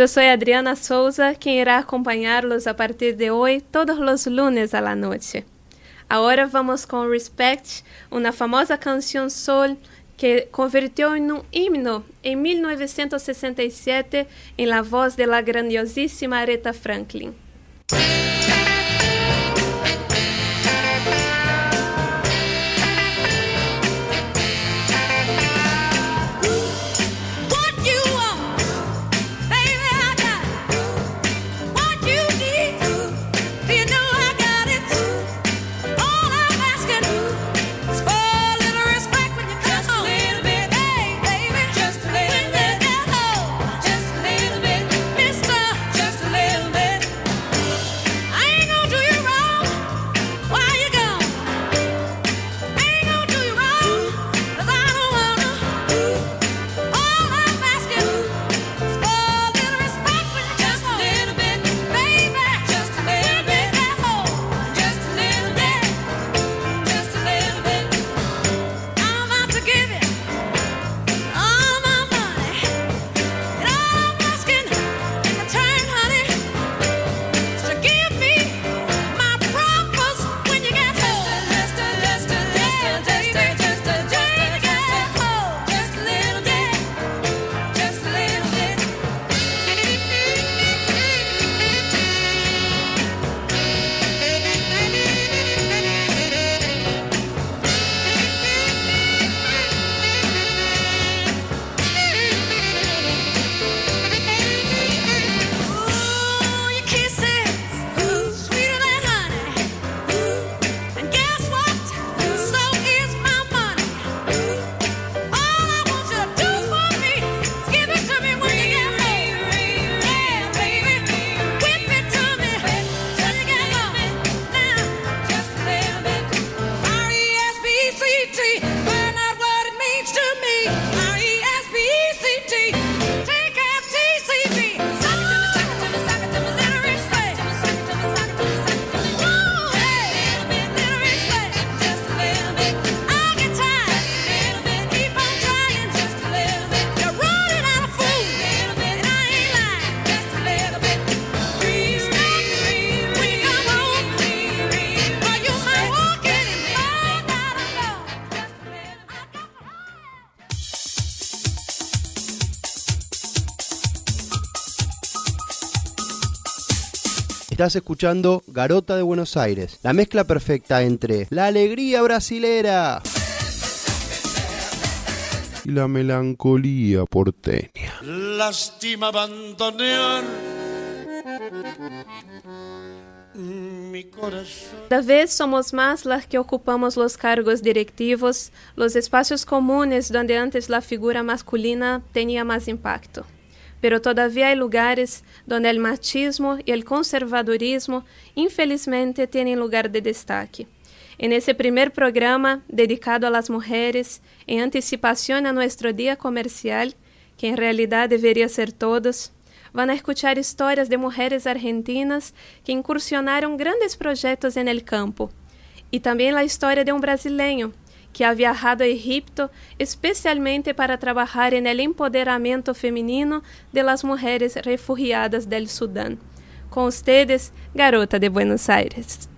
Eu sou Adriana Souza, quem irá acompanhá-los a partir de hoje, todos os lunes à noite. Agora vamos com Respect, uma famosa canção soul que convirtió en un himno en 1967 en la voz de la grandiosísima Aretha Franklin. Estás escuchando Garota de Buenos Aires, la mezcla perfecta entre la alegría brasilera y la melancolía porteña. Lástima abandonar mi corazón. Cada vez somos más las que ocupamos los cargos directivos, los espacios comunes donde antes la figura masculina tenía más impacto. Pero todavía hay lugares donde el machismo y el conservadurismo infelizmente tienen lugar de destaque. En ese primer programa dedicado a las mujeres, en anticipación a nuestro día comercial, que en realidad debería ser todos, van a escuchar historias de mujeres argentinas que incursionaron grandes proyectos en el campo, y también la historia de un brasileño que ha viajado a Egipto especialmente para trabalhar el empoderamento feminino de las mujeres refugiadas del Sudán. Com ustedes, Garota de Buenos Aires.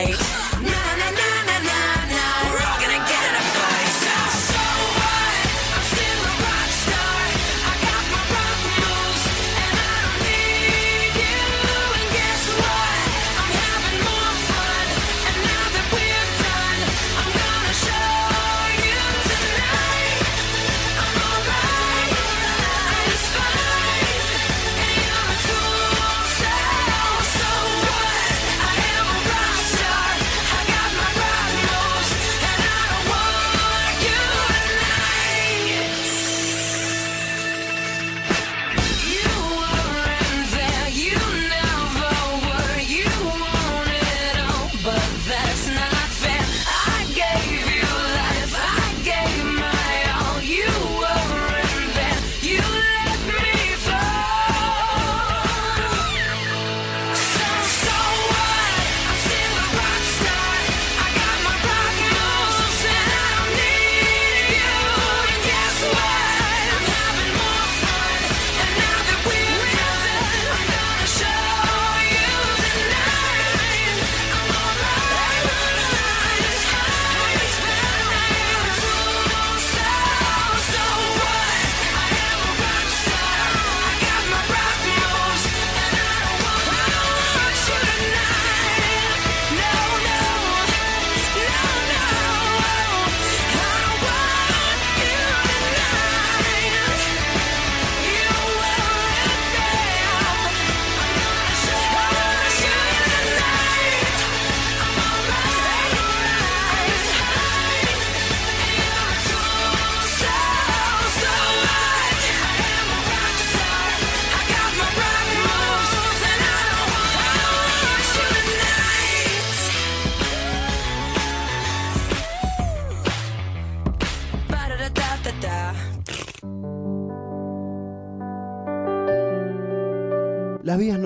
I.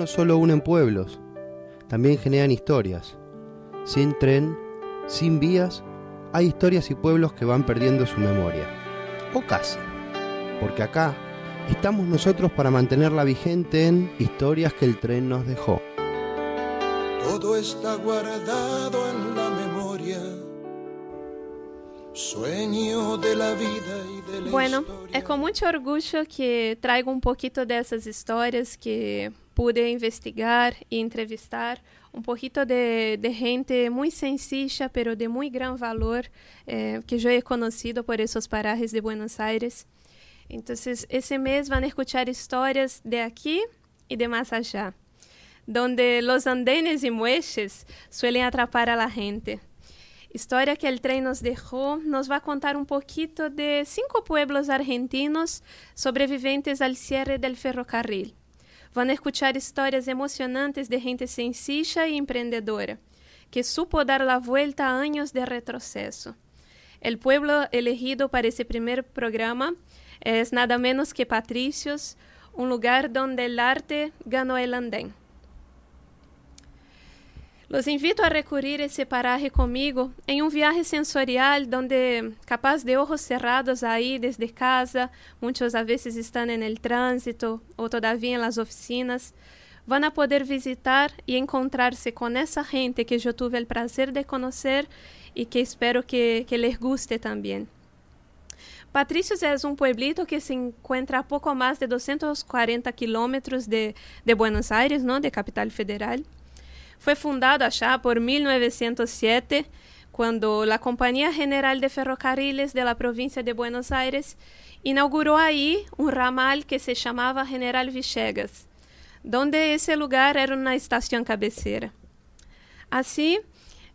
no solo unen pueblos, también generan historias. Sin tren, sin vías, hay historias y pueblos que van perdiendo su memoria. O casi. Porque acá estamos nosotros para mantenerla vigente en historias que el tren nos dejó. Todo está guardado en la memoria. Sueño de la vida y de la Bueno, historia. é com muito orgulho que trago um pouquinho dessas histórias que pude investigar e entrevistar. Um pouquinho de, de gente muito sencilla, pero de muito gran valor, eh, que eu he conhecido por esses parajes de Buenos Aires. Então, esse mês vão escuchar histórias de aqui e de mais allá, donde los andenes y muelles suelen atrapar a la gente. História que el tren nos dejó nos va a contar un poquito de cinco pueblos argentinos sobreviventes al cierre del ferrocarril. A escuchar histórias emocionantes de gente sencilla y emprendedora, que supo dar la vuelta a años de retroceso. El pueblo elegido para ese primer programa es nada menos que Patricios, un lugar donde el arte ganó el andén. Los invito a recurrir esse paraje comigo em um viaje sensorial donde, capaz de ojos cerrados aí desde casa, muitos a veces estão en el tránsito ou todavía en las oficinas, van a poder visitar e encontrarse con essa gente que eu tuve el prazer de conocer e que espero que, que les guste também. Patricios es un pueblito que se encuentra a poco más de 240 kilómetros de, de Buenos Aires, ¿no? de Capital Federal. Fue fundado allá por 1907, cuando la Compañía General de Ferrocarriles de la provincia de Buenos Aires inauguró ahí un ramal que se llamaba General Villegas, donde ese lugar era una estación cabecera. Así,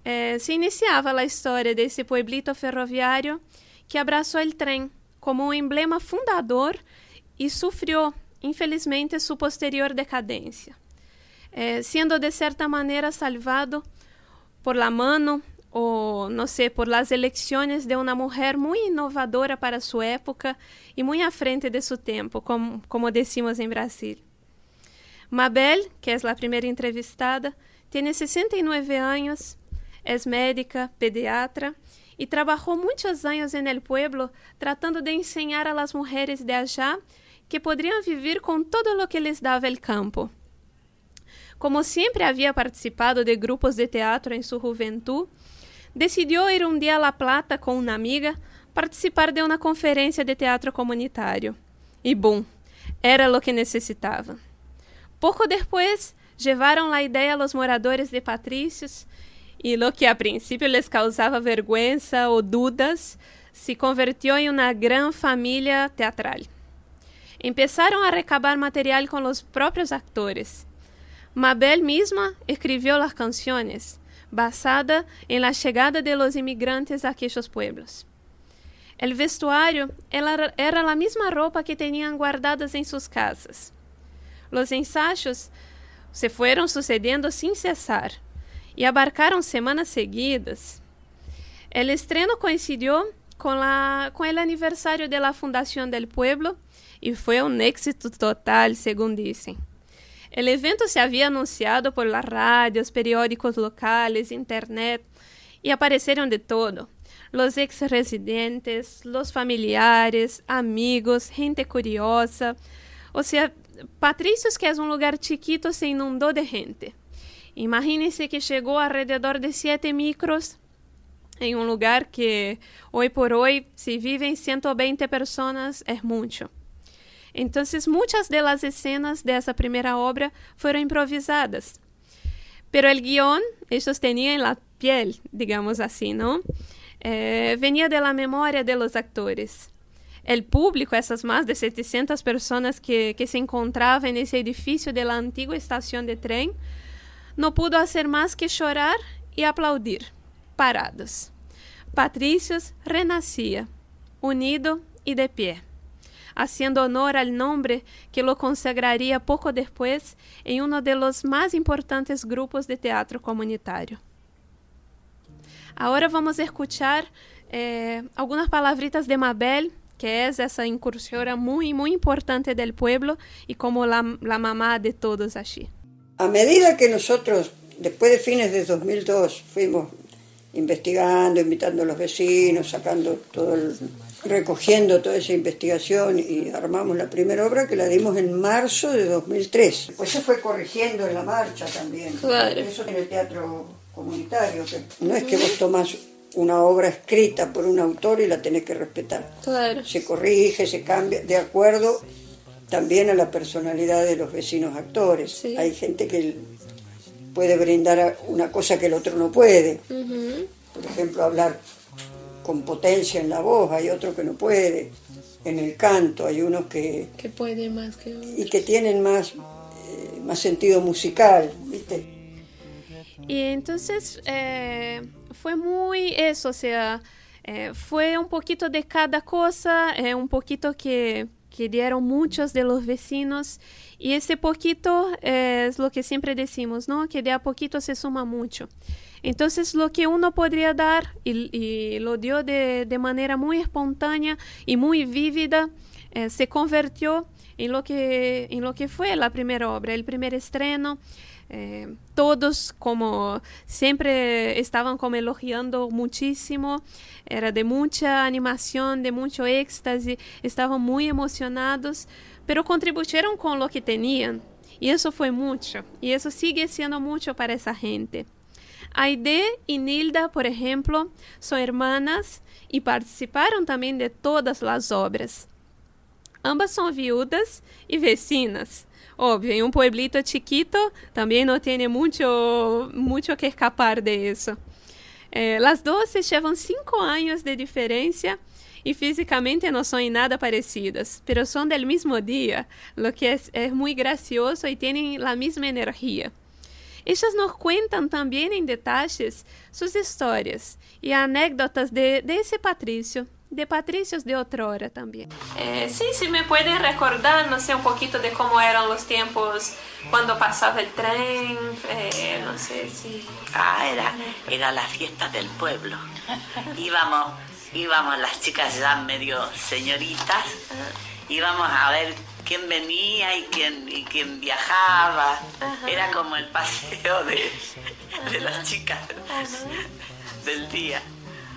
eh, se iniciava a história desse pueblito ferroviário que abraçou o trem como um emblema fundador e sofreu, infelizmente, sua posterior decadência, eh, sendo de certa maneira salvado por la mano ou, não sei, por las eleições de uma mulher muito inovadora para sua época e muito à frente de seu tempo, como, como decimos em Brasil. Mabel, que é a primeira entrevistada, tem 69 anos, é médica, pediatra e trabalhou muitos anos en el pueblo tratando de enseñar a las mujeres de allá que podrían vivir con todo lo que les daba el campo. Como siempre había participado de grupos de teatro en su juventud, decidiu ir um dia a La Plata com uma amiga participar de uma conferência de teatro comunitário. E bom, era o que necessitava. Pouco depois, levaram a ideia aos moradores de Patrícios e lo que a princípio les causava vergonha ou dúvidas se convertiu em uma grande família teatral. Empezaram a recabar material com os próprios atores. Mabel mesma escreveu as canções, basada em la chegada de los imigrantes a aqueles pueblos. El vestuário era, era a mesma roupa que tinham guardadas em suas casas. Los ensaios se foram sucedendo sem cessar e abarcaram semanas seguidas. El estreno coincidiu com, la, com el aniversário de la fundação del pueblo e foi um éxito total, segundo dizem. El evento se havia anunciado por las radios, periódicos locales, internet e apareceram de todo. Los ex-residentes, los familiares, amigos, gente curiosa. Ou seja, Patrícios, que é um lugar chiquito, se inundou de gente. Imagínense que chegou alrededor de 7 micros em um lugar que, hoje por hoje, se vivem 120 pessoas, é muito. Então, muitas das escenas dessa primeira obra foram improvisadas. Pero el guión ellos tenían en la piel, digamos assim, não? Eh, venía de la memoria de los actores. El público, essas mais de 700 pessoas que, que se encontravam nesse edifício da antiga estação de trem, não pudo fazer mais que chorar e aplaudir, parados. Patrícios renascia, unido e de pé haciendo honor al nombre que lo consagraría poco después en uno de los más importantes grupos de teatro comunitario. Ahora vamos a escuchar eh, algunas palabritas de Mabel, que es esa incursora muy, muy importante del pueblo y como la, la mamá de todos allí. A medida que nosotros, después de fines de 2002, fuimos investigando, invitando a los vecinos, sacando todo el recogiendo toda esa investigación y armamos la primera obra que la dimos en marzo de 2003. Pues se fue corrigiendo en la marcha también. Claro. Eso en el teatro comunitario, que no es que vos tomás una obra escrita por un autor y la tenés que respetar. Claro. Se corrige, se cambia, de acuerdo también a la personalidad de los vecinos actores. Sí. Hay gente que puede brindar una cosa que el otro no puede. Por ejemplo, hablar con potencia en la voz, hay otro que no puede. En el canto hay unos que Que puede más que y que tienen más eh, más sentido musical, ¿viste? Y entonces eh, fue muy eso, o sea, eh, fue un poquito de cada cosa, eh, un poquito que, que dieron muchos de los vecinos y ese poquito es lo que siempre decimos, ¿no? Que de a poquito se suma mucho. Entonces lo que uno podría dar y, y lo dio de, de, manera muy espontánea y muy vívida, eh, se convirtió en lo, que, en lo que fue la primera obra, el primer estreno. Eh, todos como siempre estaban como elogiando muchísimo, era de mucha animación, de mucho éxtasis, estaban muy emocionados, pero contribuyeron con lo que tenían y eso fue mucho y eso sigue siendo mucho para esa gente. Aide y Nilda, por ejemplo, son hermanas y participaron también de todas las obras. Ambas son viudas y vecinas. Obvio, en un pueblito chiquito también no tiene mucho, mucho que escapar de eso. Eh, las dos se llevan cinco años de diferencia y físicamente no son en nada parecidas, pero son del mismo día, lo que es muy gracioso y tienen la misma energía. Estas nos cuentan também em detalhes suas histórias e anécdotas de, de esse Patrício, de Patrícios de outrora também. Eh, sim, se me pode recordar, não sei, um pouquinho de como eram os tempos quando passava o trem, eh, não sei se... Ah, era, era la fiesta del pueblo. íbamos, íbamos las chicas ya medio señoritas, íbamos a ver quién venía y quién, y quién viajaba. Era como el paseo de, de las chicas del día.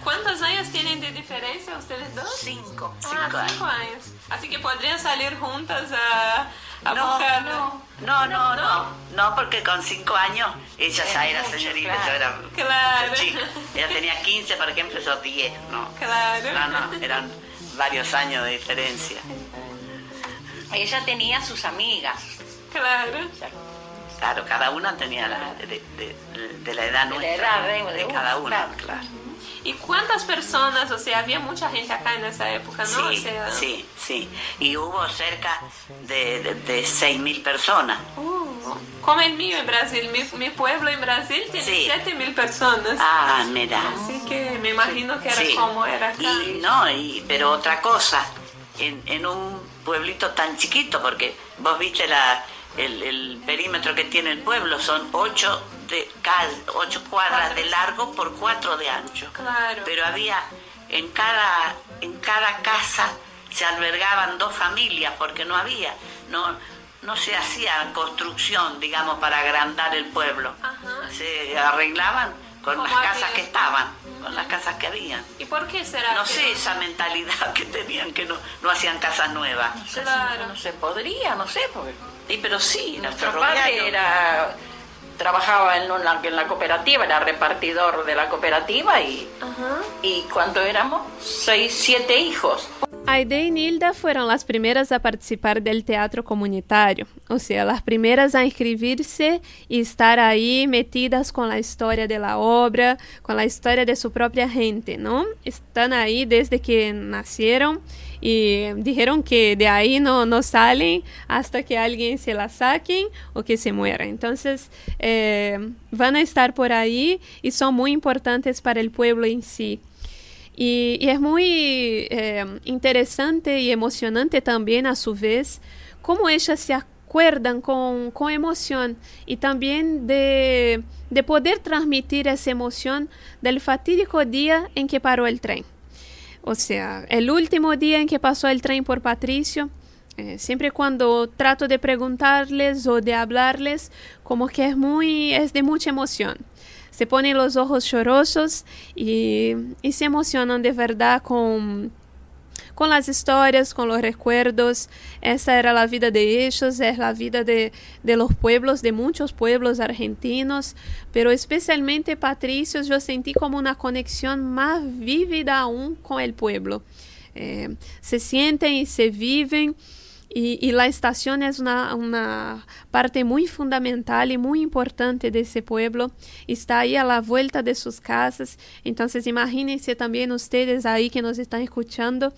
¿Cuántos años tienen de diferencia ustedes dos? Cinco, Ah, cinco años. cinco años. Así que podrían salir juntas a, a No, buscar. no, no, no, no, no, porque con cinco años ella ya era señorita, claro. yo era Claro. chica. Ella tenía 15, por ejemplo, yo 10, ¿no? Claro. No, no, eran varios años de diferencia. Ella tenía sus amigas. Claro. Claro, cada una tenía la, de, de- de la edad De la nuestra, edad de- de cada una, claro. claro. ¿Y cuántas personas? O sea, había mucha gente acá en esa época, ¿no? Sí, o sea, sí, sí. Y hubo cerca de, de, de 6.000 personas. uh, como el mío en Brasil. Mi, mi pueblo en Brasil tiene Sí. 7 mil personas. Ah, mira. Así que me imagino que era Sí. como era acá. Y no, y, pero otra cosa, en, en un pueblito tan chiquito, porque vos viste la, el, el perímetro que tiene el pueblo, son ocho, de, ocho cuadras de largo por cuatro de ancho. Claro. Pero había en cada, en cada casa se albergaban dos familias, porque no había, no, no se hacía construcción, digamos, para agrandar el pueblo. Ajá. Se arreglaban con las casas había. que estaban, con las casas que habían. ¿Y por qué será? No que sé esa mentalidad que tenían, que no, no hacían casas nuevas. No sé, Claro. no se podría, no sé, porque Sí, pero sí, nuestro padre era trabajaba en la, en la cooperativa, era repartidor de la cooperativa y, y cuando éramos seis, siete hijos. Aide y Nilda fueron las primeras a participar del teatro comunitario, o sea, las primeras a inscribirse y estar ahí metidas con la historia de la obra, con la historia de su propia gente, ¿no? Están ahí desde que nacieron y dijeron que de ahí no, no salen hasta que alguien se la saquen o que se muera. Entonces, eh, a estar por ahí y son muy importantes para el pueblo en sí. Y, es muy eh, interesante y emocionante también a su vez cómo ellas se acuerdan con, con emoción y también de, de poder transmitir esa emoción del fatídico día en que paró el tren. O sea, el último día en que pasó el tren por Patricio, eh, siempre cuando trato de preguntarles o de hablarles, como que es muy, es de mucha emoción. Se ponen los ojos llorosos y, se emocionan de verdad con, con las historias, con los recuerdos. Esa era la vida de ellos, es la vida de, de los pueblos, de muchos pueblos argentinos, pero especialmente Patricios yo sentí como una conexión más vívida aún con el pueblo. Eh, se sienten y se viven. Y, y, la estación es una, una, parte muy fundamental y muy importante de ese pueblo. Está ahí a la vuelta de sus casas. Entonces imagínense también ustedes ahí que nos están escuchando,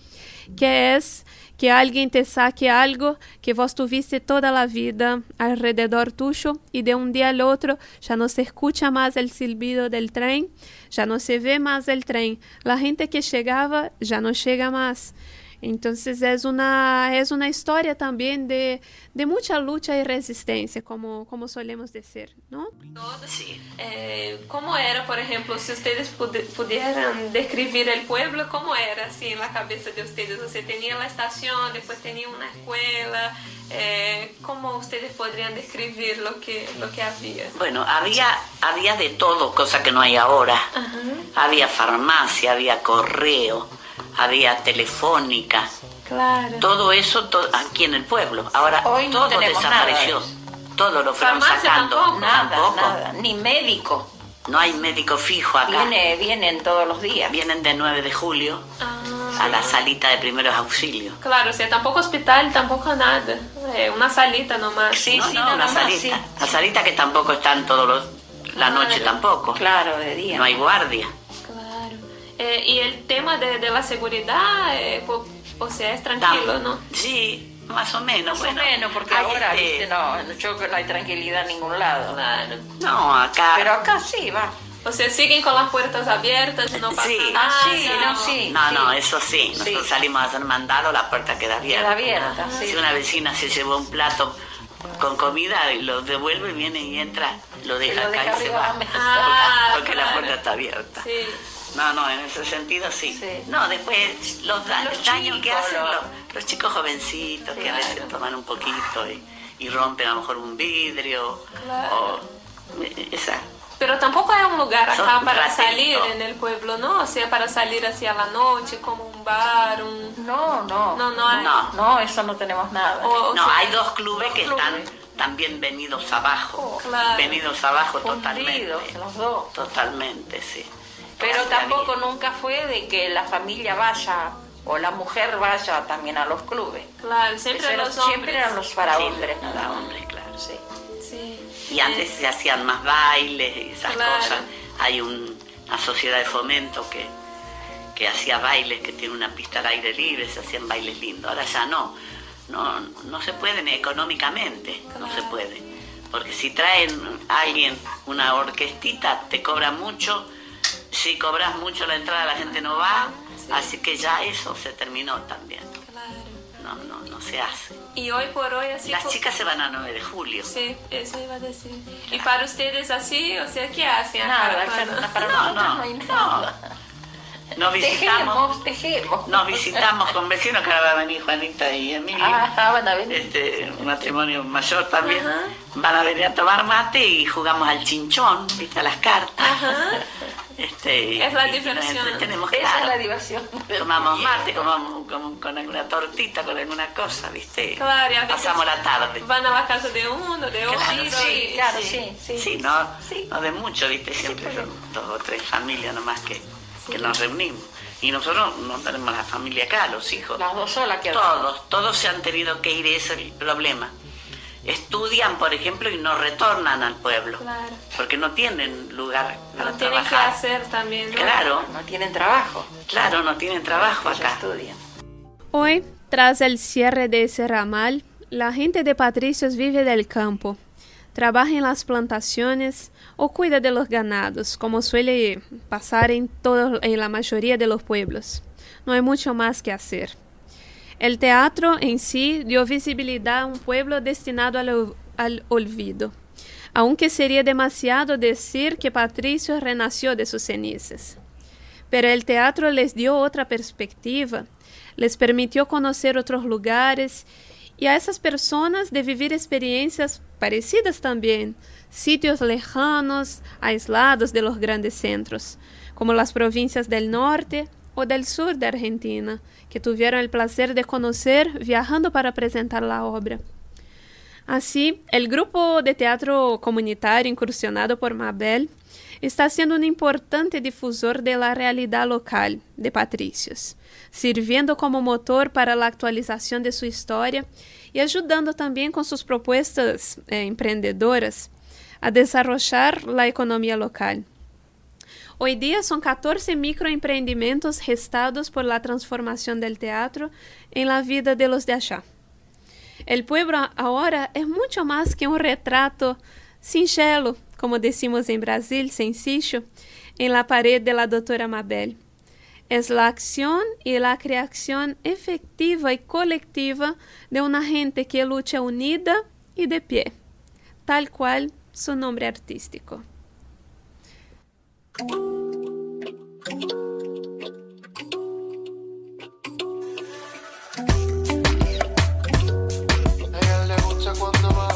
que es que alguien te saque algo que vos tuviste toda la vida alrededor tuyo y de un día al otro ya no se escucha más el silbido del tren, ya no se ve más el tren. La gente que llegaba ya no llega más. Entonces es una, es una historia también de, de mucha lucha y resistencia, como, como solemos decir, ¿no? Sí. Eh, ¿Cómo era, por ejemplo, si ustedes pud pudieran describir el pueblo, cómo era así en la cabeza de ustedes? O sea, tenía la estación, después tenía una escuela, eh, ¿cómo ustedes podrían describir lo que, lo que había? Bueno, había, había de todo, cosa que no hay ahora. Había farmacia, había correo, había telefónica, Claro. todo eso to- aquí en el pueblo. Ahora Hoy todo desapareció. nada Todo lo fueron Farmacia sacando. tampoco. Nada, Tampoco. nada, ni médico. No hay médico fijo acá. Viene, vienen todos los días. Vienen de 9 de julio Ah, a la salita de primeros auxilios. claro, o sea, tampoco hospital, tampoco nada. Eh, una salita nomás. Sí, no, sí, no, nada una más, salita. sí. La salita que tampoco están todos los... La noche tampoco. Claro, de día. No hay guardia. Eh, y el tema de, de la seguridad, eh, po- o sea, es tranquilo, ¿no? Sí, más o menos. Más bueno. o menos, porque ahora, este- viste, no, yo que no hay tranquilidad en ningún lado. Claro. No, acá... Pero acá sí, va. O sea, siguen con las puertas abiertas no pasa Sí. nada. Ah, sí, no, sí. No, no, eso sí. Nosotros Sí. salimos a hacer mandado, la puerta queda abierta. Queda abierta, sí. Si una vecina se llevó un plato con comida y lo devuelve, viene y entra, lo deja lo acá y se va. Ah, porque la puerta está abierta. Sí. No, no, en ese sentido sí. Sí. No, después los, da- Los el daño que chicos, hacen los- chicos jovencitos que a veces toman un poquito y, y rompen a lo mejor un vidrio Claro. o eh, esa. Pero tampoco hay un lugar Son acá para salir en el pueblo, ¿no? O sea, para salir hacia la noche, como un bar, un... No, no. No, no hay. No. No, eso no tenemos nada. O- o No, sea, hay dos clubes que clubes. están también venidos abajo. Claro. Venidos abajo totalmente. Los dos. Totalmente, sí. Pero tampoco nunca fue de que la familia vaya o la mujer vaya también a los clubes. Claro, siempre Pero los siempre hombres. eran los para Sí, hombres. para hombres, claro. Sí. Sí. Y antes se hacían más bailes y esas Claro. cosas. Hay un- una sociedad de fomento que, que hacía bailes, que tiene una pista al aire libre, se hacían bailes lindos. Ahora ya no. No, no se puede ni económicamente, no se puede. Porque si traen a alguien una orquestita, te cobra mucho. Si cobras mucho la entrada, la gente no va. Así que ya eso se terminó también. Claro. No, no, no se hace. Y hoy por hoy así... Las chicas se van a 9 de julio. Sí, eso iba a decir. Y para ustedes así, o sea, ¿qué hacen Nada, para No, no, no. Nos visitamos. Tejemos. Nos visitamos con vecinos que ahora va a venir Juanita y Emilio. Ah, van a venir. Este, un matrimonio mayor también. Ajá. Van a venir a tomar mate y jugamos al chinchón, viste, a las cartas. Este, Es la diversión. entretenemos, Esa es claro. la diversión. Tomamos mate, comamos como con alguna tortita, con alguna cosa, viste. Claro, y Pasamos la tarde. Van a casa de uno, de otro. Claro, sí, claro, sí, sí. Sí, no, Sí. no de mucho, viste, siempre son dos o tres familias nomás que, que nos reunimos. Y nosotros no tenemos la familia acá, los hijos. Las dos solas que Todos, todos se han tenido que ir, ese es el problema. Estudian, por ejemplo, y no retornan al pueblo. Claro. Porque no tienen lugar para Lo tienen que trabajar. hacer también, ¿no? Claro, no tienen trabajo. claro, no tienen trabajo acá. estudian. Hoy, tras el cierre de ese ramal, la gente de Patricios vive del campo, trabaja en las plantaciones o cuida de los ganados, como suele pasar en, todo, en la mayoría de los pueblos. No hay mucho más que hacer. El teatro en sí dio visibilidad a un pueblo destinado al, al olvido, aunque sería demasiado decir que Patricio renació de sus cenizas. Pero el teatro les dio otra perspectiva, les permitió conocer otros lugares y a esas personas de vivir experiencias parecidas también, sitios lejanos, aislados de los grandes centros, como las provincias del norte o del sur de Argentina, que tuvieron el placer de conocer viajando para presentar la obra. Así, el grupo de teatro comunitario incursionado por Mabel está siendo un importante difusor de la realidad local de Patricios, sirviendo como motor para la actualización de su historia y ayudando también con sus propuestas eh, emprendedoras a desarrollar la economía local. Hoy día son 14 microempreendimentos gestados por la transformación del teatro en la vida de los de allá. El pueblo ahora es mucho más que un retrato singelo, como decimos en Brasil, sencillo, en la pared de la doctora Mabel. Es la acción y la creación efectiva y colectiva de una gente que lucha unida y de pie, tal cual su nombre artístico. Cuando bajo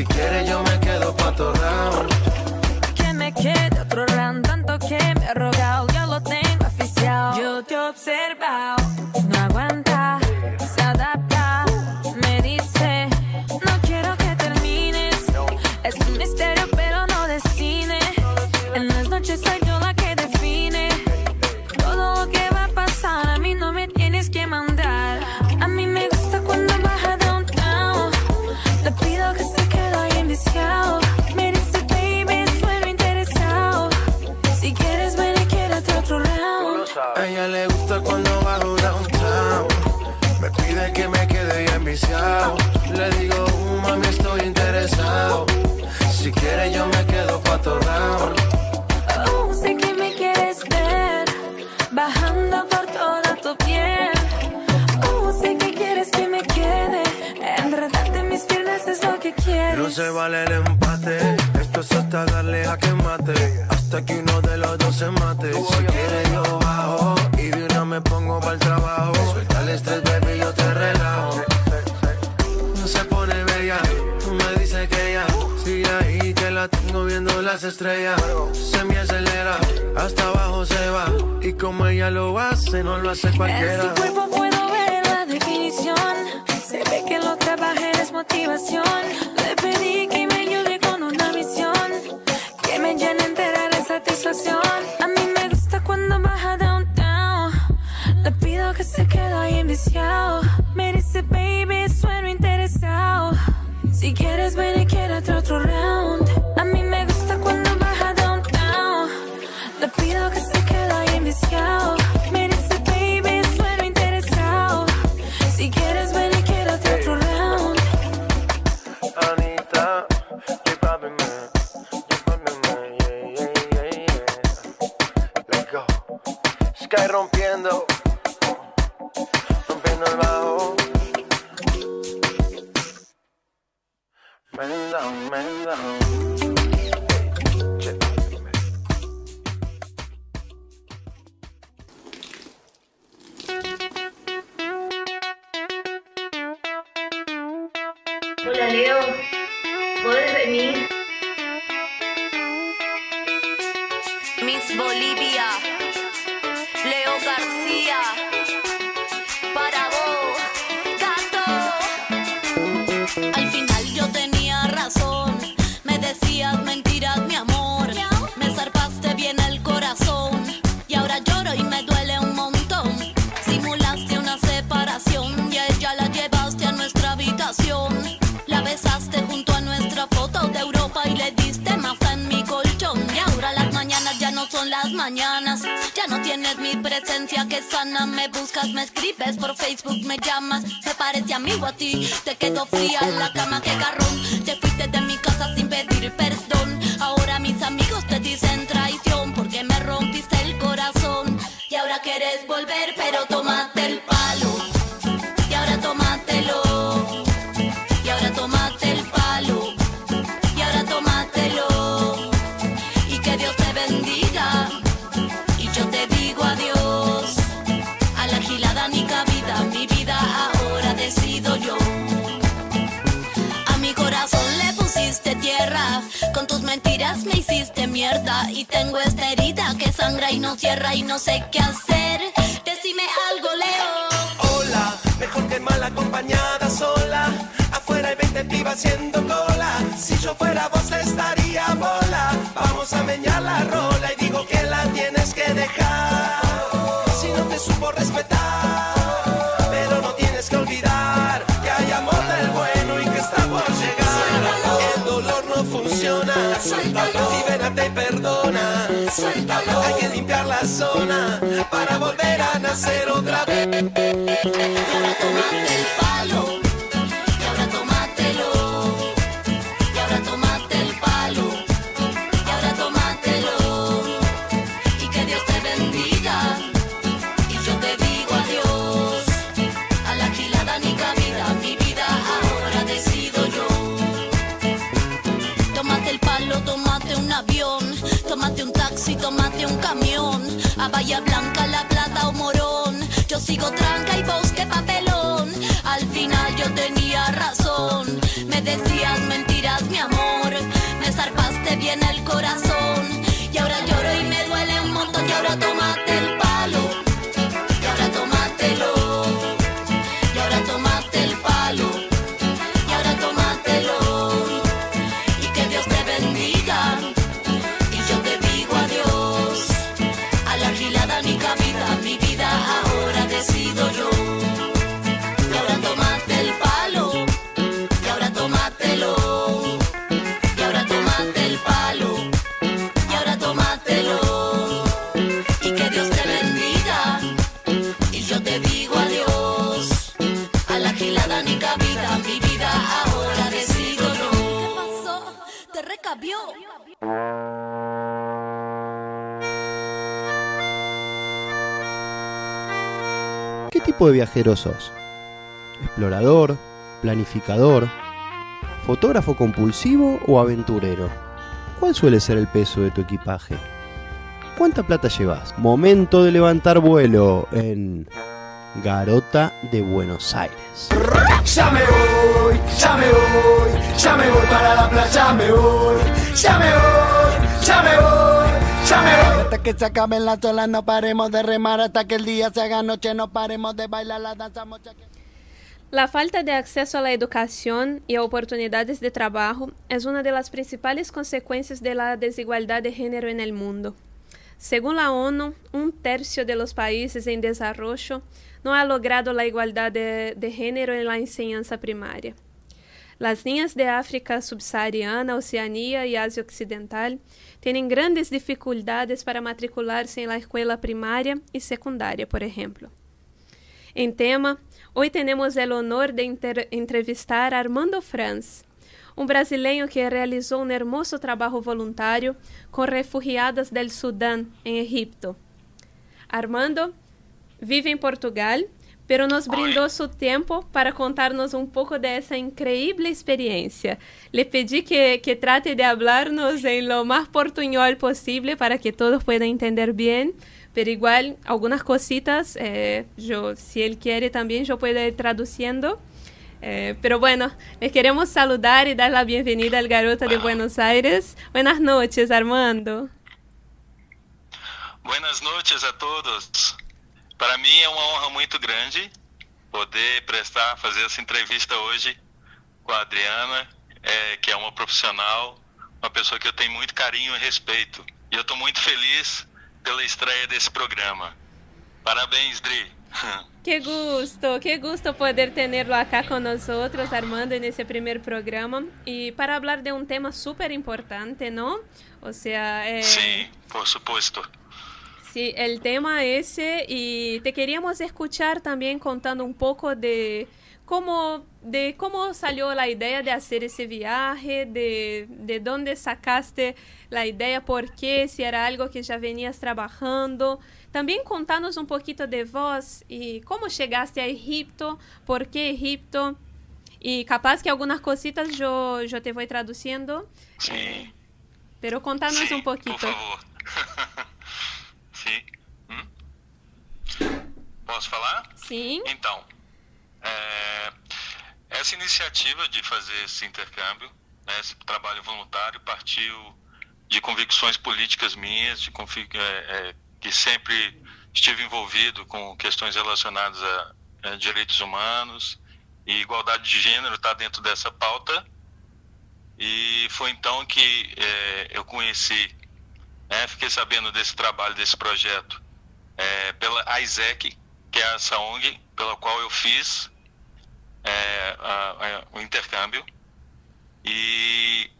Si quiere, yo me quedo pa' todo round. que me quede otro round tanto que me ha rogado ya lo tengo oficial yo te he observado se vale el empate. Esto es hasta darle a que mate. Hasta que uno de los dos se mate. Si quieres yo bajo y de una me pongo para el trabajo. Suelta el estrés, baby, yo te relajo. No se pone bella, tú me dices que ya. Sigue ahí que la tengo viendo las estrellas. Se me acelera, hasta abajo se va. Y como ella lo hace, no lo hace cualquiera. En su cuerpo puedo ver la definición motivación. Le pedí que me ayude con una visión que me llene entera de satisfacción. A mí me gusta cuando baja downtown. Le pido que se quede ahí viciado. Me dice, baby, sueno interesado. Si quieres, ven y quédate otro round. though. De viajero sos? ¿Explorador? ¿Planificador? ¿Fotógrafo compulsivo o aventurero? ¿Cuál suele ser el peso de tu equipaje? ¿Cuánta plata llevas? Momento de levantar vuelo en Garota de Buenos Aires. Ya me voy, ya me voy, ya me voy para la playa, ya me voy, ya me voy, ya me voy. Hasta que se acaben las olas, no paremos de remar, hasta que el día se haga noche, no paremos de bailar la danza mocha. La falta de acceso a la educación y a oportunidades de trabajo es una de las principales consecuencias de la desigualdad de género en el mundo. Según la ONU, un tercio de los países en desarrollo no ha logrado la igualdad de, de género en la enseñanza primaria. Las niñas de África subsahariana, Oceanía y Asia Occidental tienen grandes dificultades para matricularse en la escuela primaria y secundaria, por ejemplo. En tema, hoy tenemos el honor de entrevistar Armando Franz, um brasileiro que realizou um hermoso trabalho voluntário com refugiadas del Sudão, em Egipto. Armando vive em Portugal, pero nos brindou seu tempo para contar-nos um pouco dessa increíble experiência. Le pedi que, que trate de hablarnos em lo más portuñol posible para que todos puedan entender bien. Pero igual, algunas cositas, eh, yo, si él quiere también, yo puedo ir traduciendo. Eh, pero bueno, les queremos saludar y dar la bienvenida al Garota de Buenos Aires. Buenas noches, Armando. Buenas noites a todos. Para mim é uma honra muito grande poder prestar, fazer essa entrevista hoje com a Adriana, é, que é uma profissional, uma pessoa que eu tenho muito carinho e respeito. E eu estou muito feliz pela estreia desse programa. Parabéns, Dri. Qué gusto, qué gusto poder tenerlo acá con nosotros, Armando, en ese primer programa. Y para hablar de un tema súper importante, ¿no? O sea, eh, Sim, por supuesto. Sí, el tema ese y te queríamos escuchar también contando un poco de cómo, de cómo salió la idea de hacer ese viaje, de, de dónde sacaste la idea, por qué, si era algo que ya venías trabajando. También contanos un poquito de vos y cómo llegaste a Egipto, por qué Egipto. Y capaz que algunas cositas yo, yo te voy traduciendo, Sim, pero contanos un poquito. por favor. Sim. Hum? Posso falar? Sim. Então, é, essa iniciativa de fazer esse intercâmbio, né, esse trabalho voluntário, partiu de convicções políticas minhas, de é, é, que sempre estive envolvido com questões relacionadas a, a direitos humanos e igualdade de gênero está dentro dessa pauta. E foi então que é, eu conheci, né, fiquei sabendo desse trabalho, desse projeto, é, pela ISEC, que é essa ONG pela qual eu fiz é, a- a- o intercâmbio. E,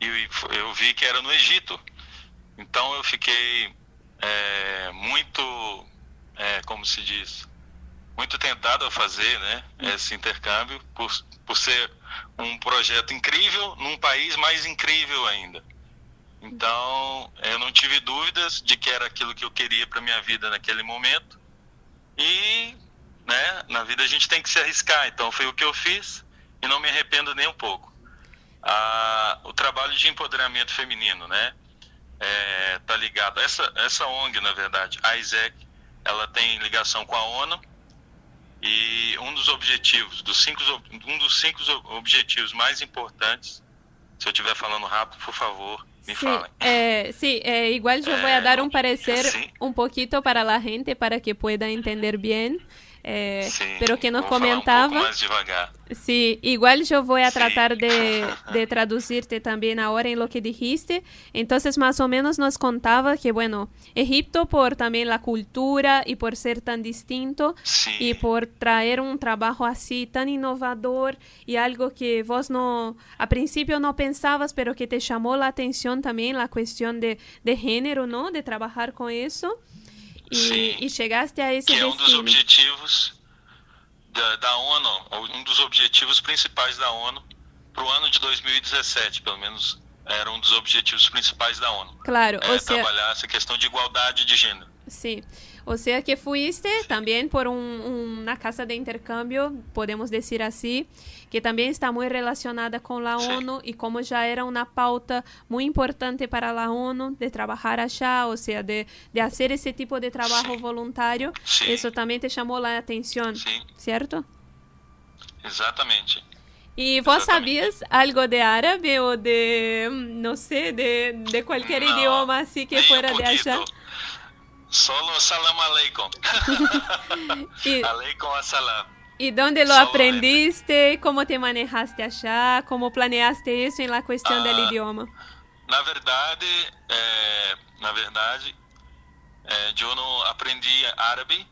e eu vi que era no Egito. Então eu fiquei é, muito, é, como se diz, muito tentado a fazer né, esse intercâmbio, por, por ser um projeto incrível num país mais incrível ainda. Então, eu não tive dúvidas de que era aquilo que eu queria para minha vida naquele momento. E, né, na vida a gente tem que se arriscar. Então, foi o que eu fiz e não me arrependo nem um pouco. Ah, o trabalho de empoderamento feminino, né, é, tá ligado. Essa essa ONG, na verdade, a ISEC, ela tem ligação com a ONU e um dos objetivos, dos cinco, um dos cinco objetivos mais importantes, se eu estiver falando rápido, por favor, me Sí, falem. eh, sí eh, igual yo voy a dar un parecer sí. un poquito para la gente para que pueda entender bien. Eh, Sim, pero que nos vou falar um comentaba. pouco mais devagar. Sí, igual yo voy a tratar de, de traducirte también ahora en lo que dijiste. Entonces, más o menos nos contaba que, bueno, Egipto por también la cultura y por ser tan distinto y por traer un trabajo así tan innovador y algo que vos no, a principio no pensabas, pero que te llamó la atención también la cuestión de, de género, ¿no? De trabajar con eso. Y, y llegaste a ese que é um dos objetivos da, da ONU, ou um dos objetivos principais da ONU para o ano de 2017, pelo menos era um dos objetivos principais da ONU. Claro, é, sea, trabalhar essa questão de igualdade de gênero. Sí, O sea que fuiste también por un- una casa de intercambio, podemos decir así, que también está muy relacionada con la ONU y como ya era una pauta muy importante para la ONU de trabajar allá, o sea, de, de hacer ese tipo de trabajo voluntario, eso también te llamó la atención, ¿cierto? Exatamente. ¿Y vos sabías algo de árabe o de, no sé, de, de cualquier No, idioma así que fuera um de allá? Solo salam aleikum. Aleikum assalam. ¿Y dónde lo aprendiste? ¿Cómo te manejaste allá? ¿Cómo planeaste eso en la cuestión del Ah, idioma? Na verdade, é, na verdade, é, eu não aprendi árabe.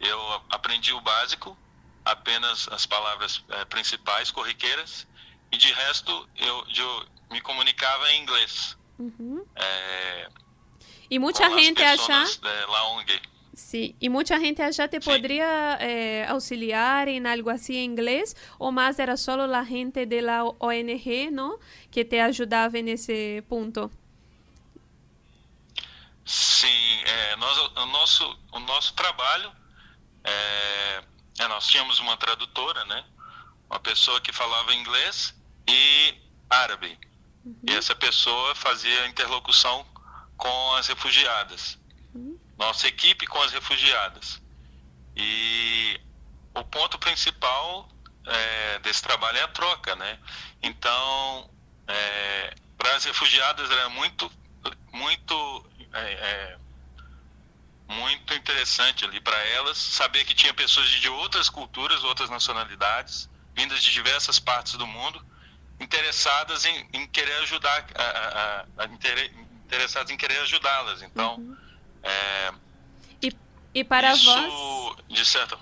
Eu aprendi o básico, apenas as palavras é, principais, corriqueiras, e de resto eu, eu me comunicava em inglês. Ujú. É, com as gente lá ONG. Sí, y mucha gente allá te podría eh, auxiliar en algo así en inglés, o más era solo la gente de la ONG, ¿no? Que te ayudaba en ese punto. Sim, é, nós, o, nosso, o nosso trabalho, é, é, nós tínhamos uma tradutora, né? Uma pessoa que falava inglês e árabe. E essa pessoa fazia interlocução com as refugiadas. Nossa equipe com as refugiadas. E o ponto principal é, desse trabalho é a troca, né? Então, é, para as refugiadas era muito, muito, é, é, muito interessante ali para elas saber que tinha pessoas de outras culturas, outras nacionalidades, vindas de diversas partes do mundo, interessadas em, em querer ajudar, a, a- a- intere- interessadas em querer ajudá-las. Então, é, Y para isso, vos... de certa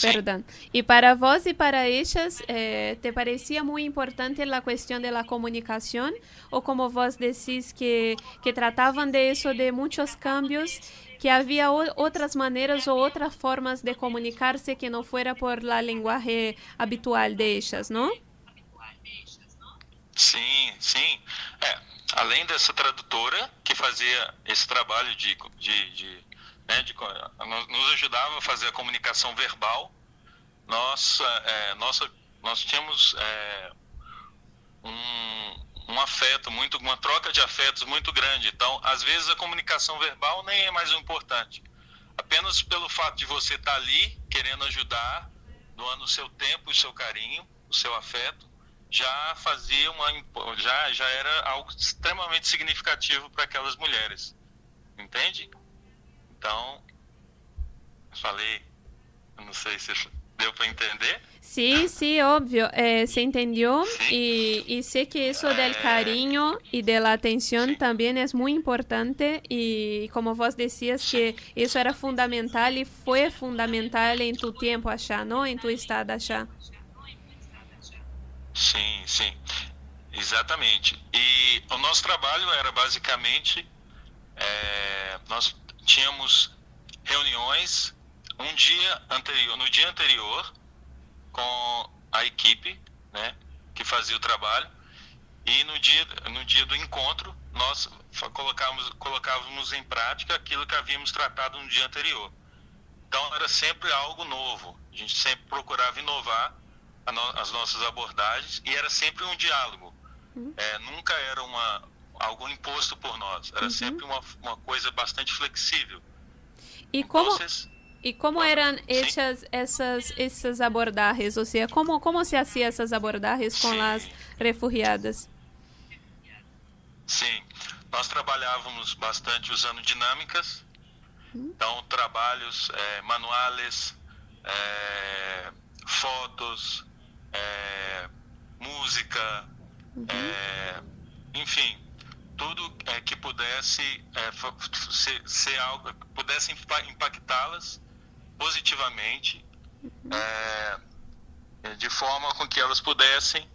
Perdón. Y para vos y para ellas, eh, ¿te parecía muy importante la cuestión de la comunicación? ¿O como vos decís que, que trataban de eso, de muchos cambios, que había o- otras maneras o otras formas de comunicarse que no fuera por la lenguaje habitual de ellas, ¿no? Sim, sim. É, além dessa tradutora que fazia esse trabalho de, de, de, né, de nos ajudava a fazer a comunicação verbal, nós, é, nossa, nós tínhamos é, um, um afeto muito, uma troca de afetos muito grande. Então, às vezes a comunicação verbal nem é mais o importante. Apenas pelo fato de você estar ali querendo ajudar, doando o seu tempo o seu carinho, o seu afeto, já fazia uma já já era algo extremamente significativo para aquelas mulheres. Entende? Então falei não sei se deu para entender. Sí, sí, obvio, eh, se entendió y, y sé que eso del cariño y de la atención también es muy importante y como vos decías que eso era fundamental y fue fundamental en tu tiempo allá, ¿no? En tu estado allá. Sim, sim, exatamente. E o nosso trabalho era basicamente é, nós tínhamos reuniões um dia anterior, no dia anterior com a equipe, né, que fazia o trabalho e no dia no dia do encontro nós colocávamos colocávamos em prática aquilo que havíamos tratado no dia anterior. Então era sempre algo novo. A gente sempre procurava inovar no- as nossas abordagens e era sempre um diálogo. É, nunca era uma algo imposto por nós. Era Uhum. sempre uma, uma coisa bastante flexível. ¿Y cómo, Entonces, y cómo eran hechas esas, esas abordajes? O sea, ¿cómo, ¿cómo se hacían esas abordajes con las refugiadas? Sim, nós trabalhávamos bastante usando dinâmicas, então trabalhos é, manuais, é, fotos, é, música, é, enfim, tudo é, que pudesse é, fa- ser, ser algo que pudesse impa- impactá-las positivamente, é, de forma com que elas pudessem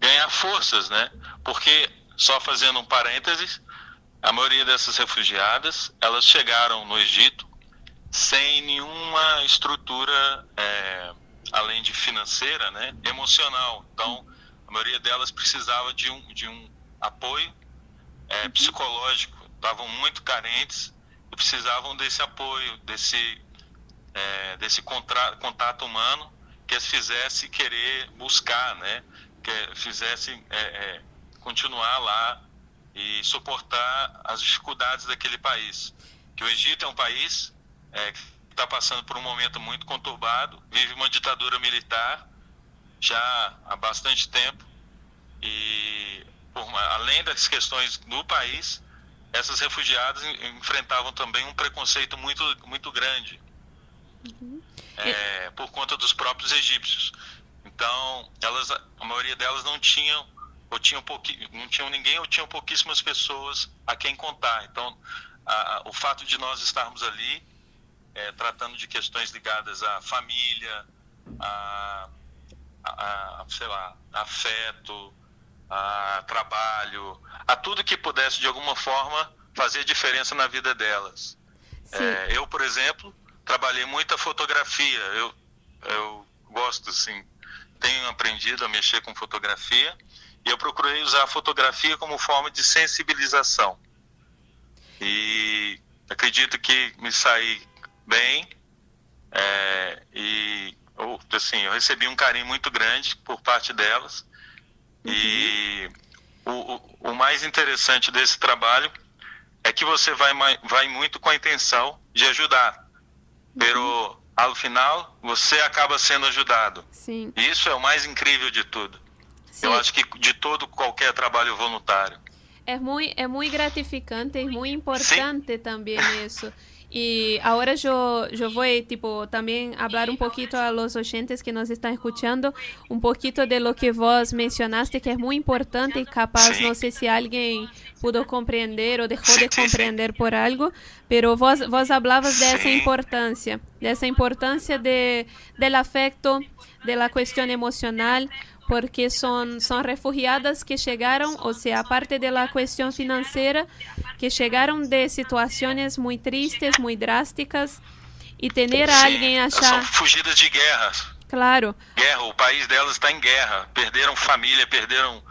ganhar forças, né? Porque, só fazendo um parênteses, a maioria dessas refugiadas, elas chegaram no Egito sem nenhuma estrutura, é, além de financeira, né? Emocional. Então, a maioria delas precisava de um, de um apoio é, psicológico. Estavam muito carentes precisavam desse apoio, desse, é, desse contra, contato humano que as fizesse querer buscar, né? Que fizesse é, é, continuar lá e suportar as dificuldades daquele país. Que o Egito é um país é, está passando por um momento muito conturbado, vive uma ditadura militar já há bastante tempo e além das questões do país, essas refugiadas enfrentavam também um preconceito muito muito grande uhum. é, por conta dos próprios egípcios. Então, elas, a maioria delas não tinham ou tinham pouqui, não tinham ninguém ou tinham pouquíssimas pessoas a quem contar. Então, a, a, o fato de nós estarmos ali é, tratando de questões ligadas à família, a, a, a sei lá, afeto, a trabalho, a tudo que pudesse de alguma forma fazer diferença na vida delas. É, eu, por exemplo, trabalhei muita fotografia. Eu, eu gosto, assim, tenho aprendido a mexer com fotografia e eu procurei usar a fotografia como forma de sensibilização. E acredito que me saí bem é, e assim, eu recebi um carinho muito grande por parte delas. Uhum. E o, o, o, mais interessante desse trabalho é que você vai, vai muito com a intenção de ajudar. Uhum. Pero ao final você acaba sendo ajudado. Sim. Isso é o mais incrível de tudo. Sim. Eu acho que de todo qualquer trabalho voluntário. É muito, é muito gratificante e muito importante Sim. também isso. Y ahora yo, yo voy tipo también hablar un poquito a los oyentes que nos están escuchando, un poquito de lo que vos mencionaste, que es muy importante y capaz, sí. no sé si alguien pudo comprender o dejó sí, de comprender sí, por algo, pero vos, vos hablabas de esa importancia, de esa importancia de, del afecto, de la cuestión emocional, porque son, son refugiadas que llegaron, o sea, aparte de la cuestión financiera, que llegaron de situaciones muy tristes, muy drásticas, e ter Sim, alguém achar. São fugidas de guerras. Claro. Guerra, o país delas está em guerra. Perderam família, perderam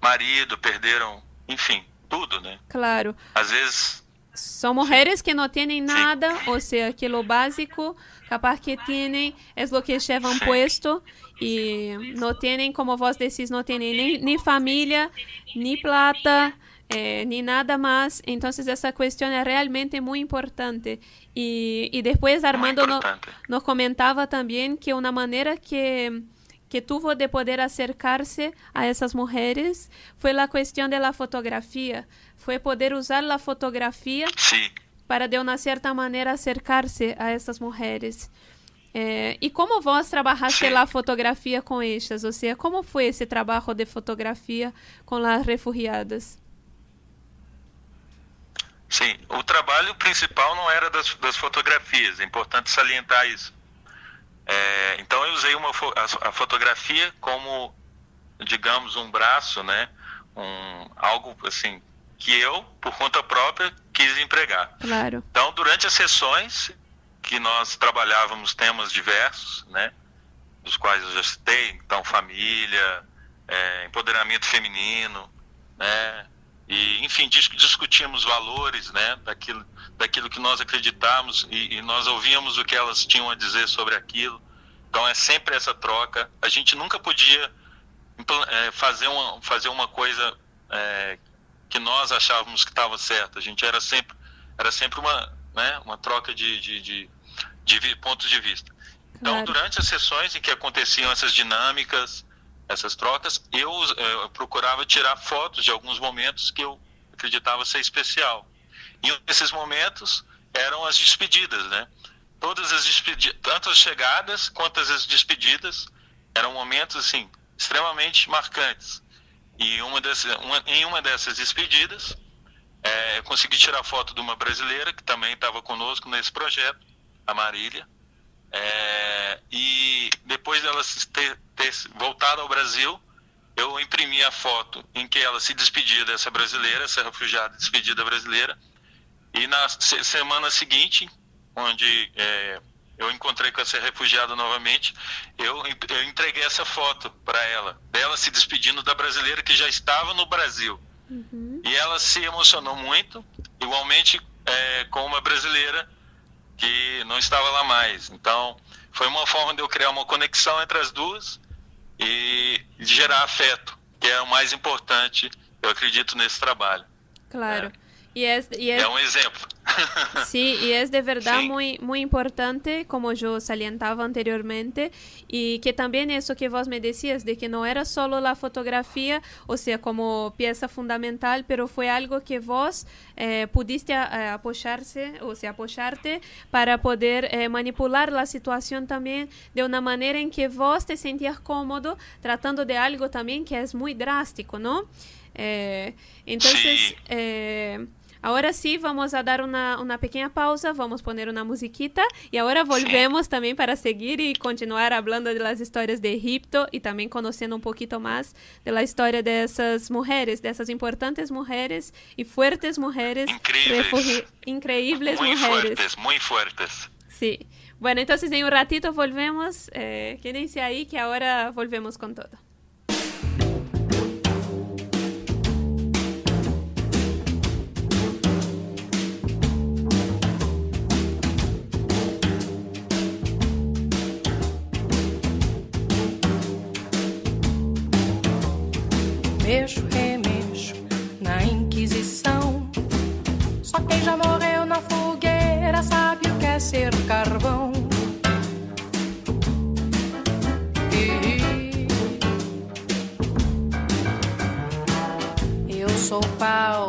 marido, perderam, enfim, tudo, né? Claro. Às vezes. São mulheres que não têm nada, Sim. ou seja, aquilo básico, capaz que têm, é o que llevan puesto e não têm, como vos decís, não têm nem, nem família, nem plata, eh, ni nada más. Entonces esa cuestión es realmente muy importante. Y, y después Armando no, nos comentaba también que una manera que, que tuvo de poder acercarse a esas mujeres fue la cuestión de la fotografía. Fue poder usar la fotografía sí. para de una cierta manera acercarse a esas mujeres. É, e como vós trabalhaste a fotografia com estas? Ou seja, como foi esse trabalho de fotografia com as refugiadas? Sim, o trabalho principal não era das, das fotografias, é importante salientar isso. É, então eu usei uma, a, a, fotografia como, digamos, um braço, né? Um, algo assim que eu, por conta própria, quis empregar. Claro. Então, durante as sessões que nós trabalhávamos temas diversos, né? Dos quais eu já citei, então família, é, empoderamento feminino, né? E, enfim, discutimos valores né, daquilo, daquilo que nós acreditamos e, e, nós ouvíamos o que elas tinham a dizer sobre aquilo. Então é sempre essa troca. A gente nunca podia é, fazer, uma, fazer uma coisa é, que nós achávamos que estava certa. A gente era sempre, era sempre uma, né, uma troca de, de, de, de pontos de vista. Então, claro. durante as sessões em que aconteciam essas dinâmicas, essas trocas, eu, eu, procurava tirar fotos de alguns momentos que eu acreditava ser especial. E um desses momentos eram as despedidas, né? Todas as despedidas, tanto as chegadas quanto as despedidas, eram momentos assim extremamente marcantes. E uma dessas, uma, em uma dessas despedidas, é, eu consegui tirar foto de uma brasileira que também estava conosco nesse projeto, a Marília. É, e depois dela ter, ter voltado ao Brasil, eu imprimi a foto em que ela se despedia dessa brasileira, essa refugiada despedida brasileira. E na semana seguinte, onde é, eu encontrei com essa refugiada novamente, eu, eu entreguei essa foto para ela, dela se despedindo da brasileira que já estava no Brasil. Uhum. E ela se emocionou muito, igualmente é, com uma brasileira que não estava lá mais. Então, foi uma forma de eu criar uma conexão entre as duas e de gerar afeto, que é o mais importante, eu acredito, nesse trabalho. Claro. Y es, y es, É um exemplo. Sí, y es de verdad Sí. muy, muy importante, como yo salientaba anteriormente, y que también eso que vos me decías, de que no era solo la fotografía, o sea, como pieza fundamental, pero fue algo que vos eh, pudiste eh, apoyarse, o sea, apoyarte para poder eh, manipular la situación también de una manera en que vos te sentías cómodo, tratando de algo también que es muy drástico, ¿no? Eh, entonces, Sí. Ahora sí, vamos a dar una, una pequeña pausa, vamos a poner una musiquita y ahora volvemos también para seguir y continuar hablando de las historias de Egipto y también conociendo un poquito más de la historia de esas mujeres, de esas importantes mujeres y fuertes mujeres, Increíbles. refugi- increíbles Muy mujeres. fuertes, muy fuertes. Sí. Bueno, entonces en un ratito volvemos. Eh, quédense ahí que ahora volvemos con todo. Mexo, remexo na Inquisição. Só quem já morreu na fogueira sabe o que é ser carvão. E eu sou pau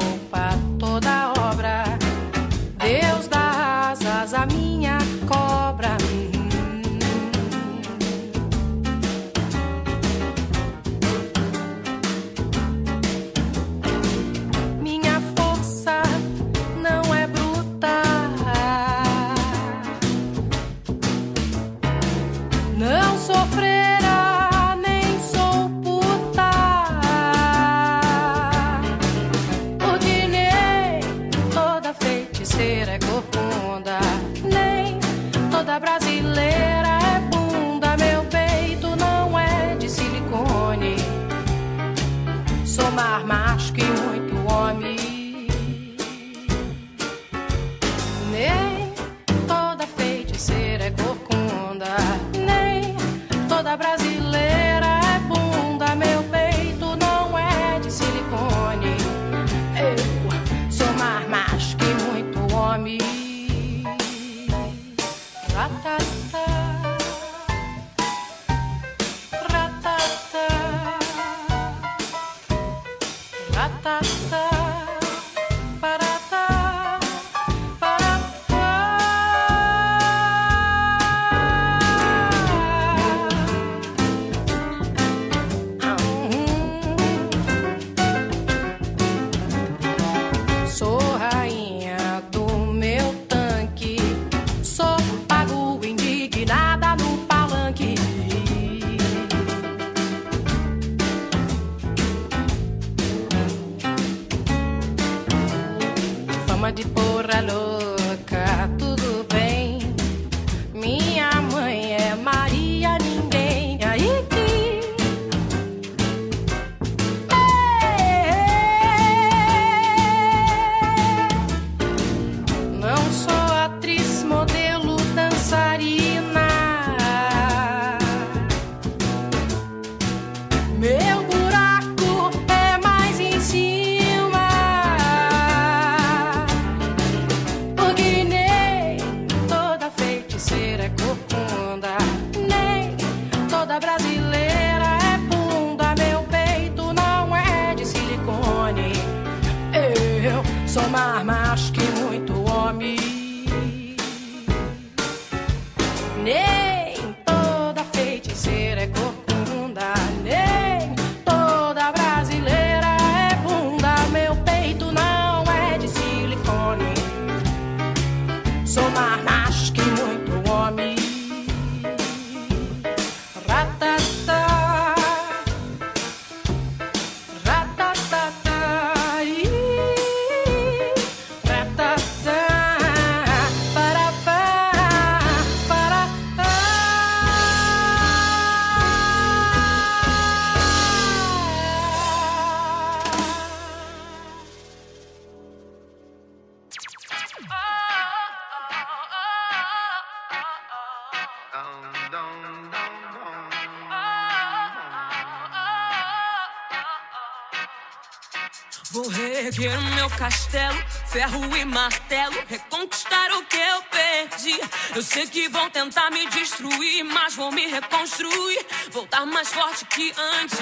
castelo, ferro e martelo, reconquistar o que eu perdi. Eu sei que vão tentar me destruir, mas vou me reconstruir, voltar mais forte que antes.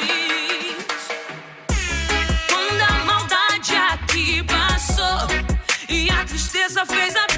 Quando a maldade aqui passou e a tristeza fez abrigo,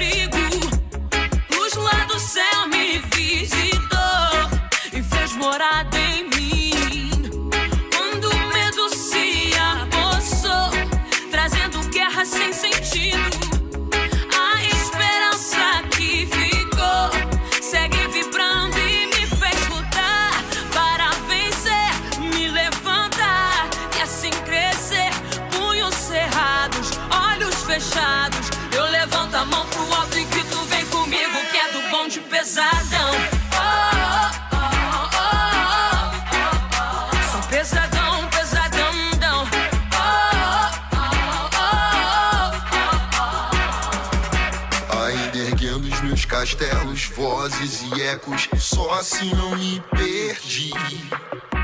só assim não me perdi.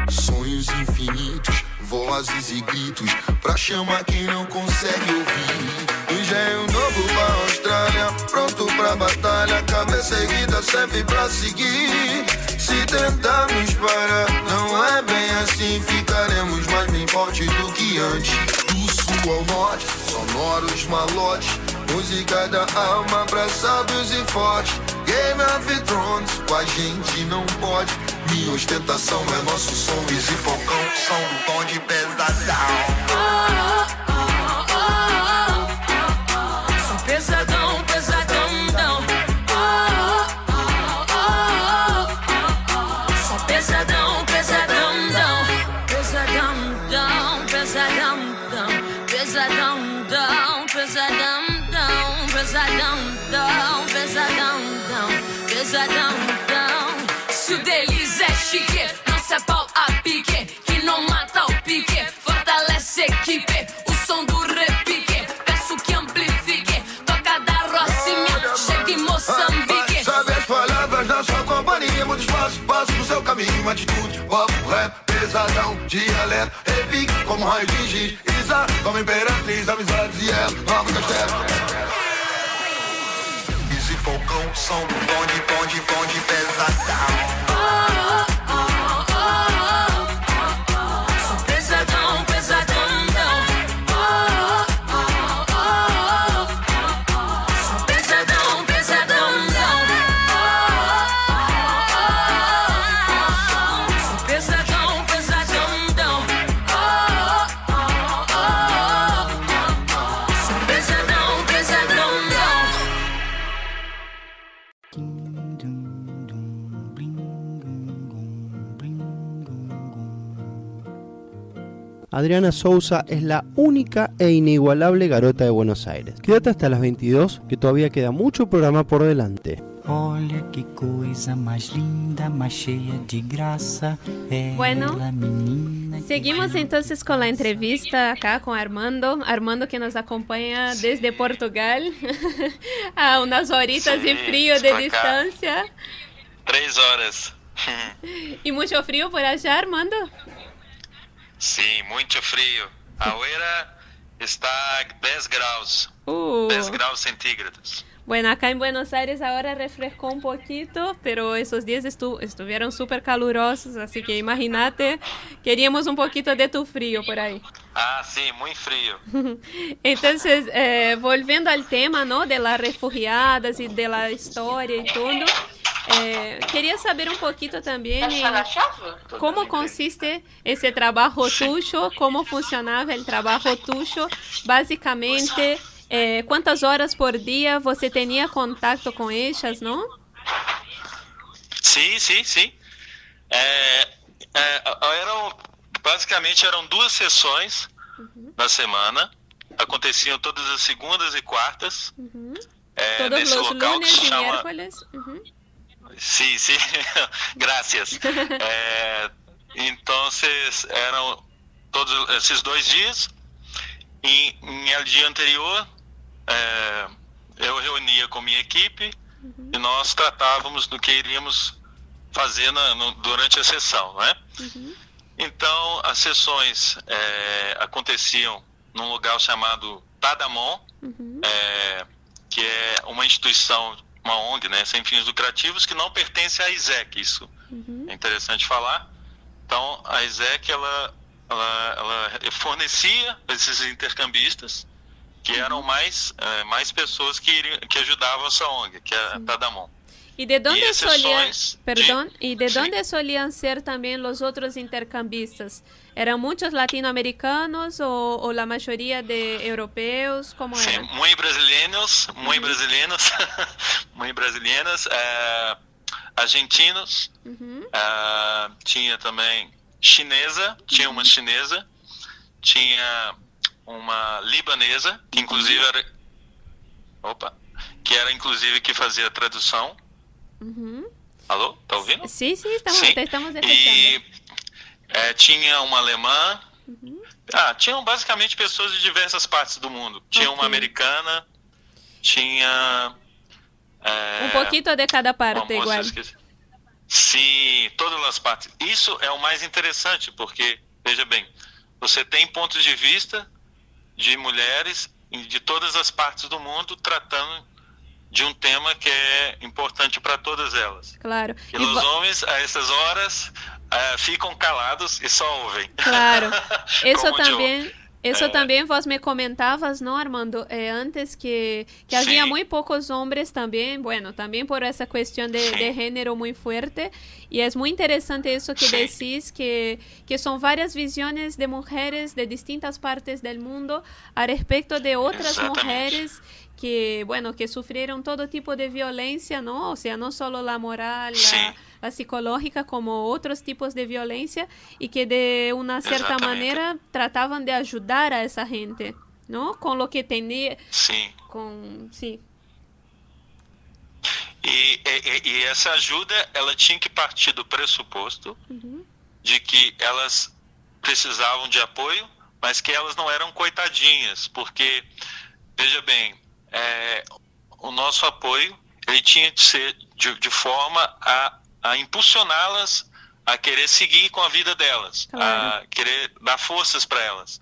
Sonhos infinitos, vozes e gritos, pra chamar quem não consegue ouvir. Engenho novo pra Austrália, pronto pra batalha, cabeça erguida sempre pra seguir. Se tentarmos parar, não é bem assim, ficaremos mais bem forte do que antes. Do sul ao norte, sonoros malotes, música da alma pra sábios e fortes. Game of Thrones, com a gente não pode. Minha ostentação é nosso som, Easy Falcão, som do tom de pesadão. Espaço, passo no seu caminho, atitude, papo, rap, pesadão, dialeto, repique, como raio de giz, Isa, como imperatriz, amizades e ela, nova castelo. Easy Falcão, som do bonde, bonde, bonde, pesadão. Adriana Souza es la única e inigualable garota de Buenos Aires. Quédate hasta las 22, que todavía queda mucho programa por delante. Olha que coisa mais linda, mais cheia de graça. Bueno. Seguimos entonces con la entrevista acá con Armando. Armando que nos acompaña desde Portugal a unas horitas de Sí, frío de distancia. Três horas. ¿Y mucho frío por allá, Armando? Sim, muito frio. A Oeira está a 10 graus. Uh. 10 graus centígrados. Bueno, acá en Buenos Aires ahora refrescó un poquito, pero esos días estu- estuvieron súper calurosos, así que imagínate, queríamos un poquito de tu frío por ahí. Ah, sim, muito frio. Entonces, eh, volviendo al tema, ¿no? De las refugiadas y de la historia y todo, eh, quería saber un poquito también en cómo consiste ese trabajo tuyo, cómo funcionaba el trabajo tuyo, básicamente, eh, cuántas horas por día você tenía contacto con ellas, ¿no? Sim, sim, sim. É, é, eram, basicamente eram duas sessões na semana. Aconteciam todas as segundas e quartas. É, Todos nesse local que lunes se y chama. Ujú. Sim, sim. Graças. É, então, eram todos esses dois dias. E no dia anterior, é, eu reunia com minha equipe e nós tratávamos do que iríamos fazer na- no- durante a sessão, não é? Então, as sessões é, aconteciam num lugar chamado Tadamon, é, que é uma instituição, uma ONG, né, sem fins lucrativos, que não pertence à ISEC, isso é interessante falar. Então, a ISEC, ela, ela, ela fornecia esses intercambistas, que eram mais, eh, mais pessoas que, iriam, que ajudavam essa ONG, que é a Tadamon. ¿Y de dónde Y solían, perdón, y de sí. dónde solían ser también los otros intercambistas? ¿Eran muchos latinoamericanos o, o la mayoría de europeos? ¿Cómo Sim, eran? muito brasileiros, muito brasileiros, muito brasileiras, eh, argentinos, eh, tinha também chinesa, tinha uma chinesa, tinha uma libanesa, que inclusive era, opa, que era inclusive que fazia a tradução. Ujú. Alô, tá ouvindo? Sí, sí, estamos, Sim. estamos. E eh, tinha uma alemã. Ah, tinham basicamente pessoas de diversas partes do mundo. Tinha uma Ok. americana, tinha. eh, Un poquito de cada uma parte igual. Sim, todas as partes. Isso é o mais interessante, porque, veja bem, você tem pontos de vista de mulheres de todas as partes do mundo tratando de um tema que é importante para todas elas. Claro. E Y os homens, a essas horas, eh, ficam calados e só ouvem. Claro, eso Como Eh, también vos me comentabas, ¿no, Armando? Eh, antes que, que Sí. muy pocos hombres también, bueno, también por esa cuestión de, de género muy fuerte. Y es muy interesante eso que decís, que, que son varias visiones de mujeres de distintas partes del mundo a respecto de Exactamente. mujeres que, bueno, que sufrieron todo tipo de violencia, ¿no? O sea, no solo la moral, la psicológica, como otros tipos de violencia y que de una cierta Exactamente. manera trataban de ayudar a esa gente, ¿no? Con lo que tenía, Sim. con, sí, E, e- e essa ajuda, ela tinha que partir do pressuposto de que elas precisavam de apoio, mas que elas não eram coitadinhas, porque, veja bem, é, o nosso apoio, ele tinha de ser de, de forma a, a impulsioná-las a querer seguir com a vida delas, Claro. a querer dar forças para elas.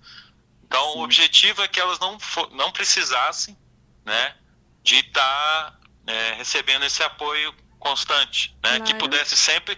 Então, o objetivo é que elas não, não precisassem né, de estar recebendo esse apoio constante, né, que Claro. pudesse sempre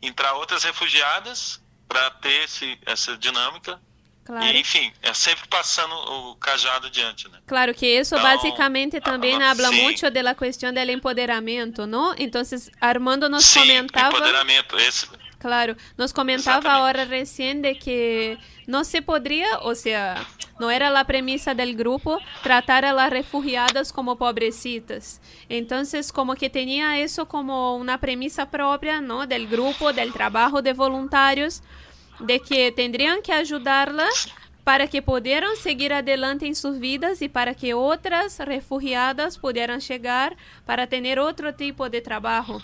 entrar outras refugiadas para ter esse, essa dinâmica claro. e, enfim, é sempre passando o cajado adiante, né? Claro que eso No, básicamente también ah, habla sí. mucho de la cuestión del empoderamiento, ¿no? Entonces, Armando nos Sim, comentaba... empoderamento, esse, Claro, nos comentaba ahora recién de que no se podría, o sea, no era la premisa del grupo tratar a las refugiadas como pobrecitas. Entonces, como que tenía eso como una premisa propia, ¿no? Del grupo, del trabajo de voluntarios, de que tendrían que ayudarlas para que pudieran seguir adelante en sus vidas y para que otras refugiadas pudieran llegar para tener otro tipo de trabajo.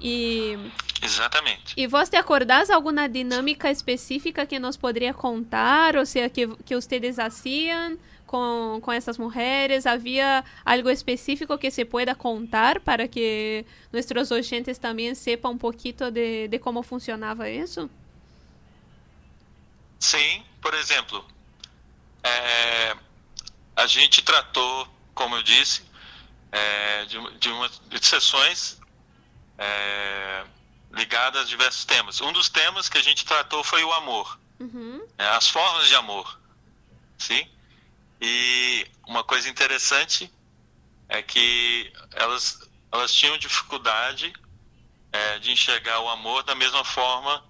Y exatamente. ¿Y vos te acordás alguna dinámica específica que nos podría contar? O sea, que, que ustedes hacían con, con esas mujeres? ¿Había algo específico que se pueda contar para que nuestros oyentes también sepan un poquito de, de cómo funcionaba eso? Sim, por exemplo, é, a gente tratou, como eu disse, é, de, de, uma, de sessões é, ligadas a diversos temas. Um dos temas que a gente tratou foi o amor, né, as formas de amor, sim. E uma coisa interessante é que elas elas tinham dificuldade é, de enxergar o amor da mesma forma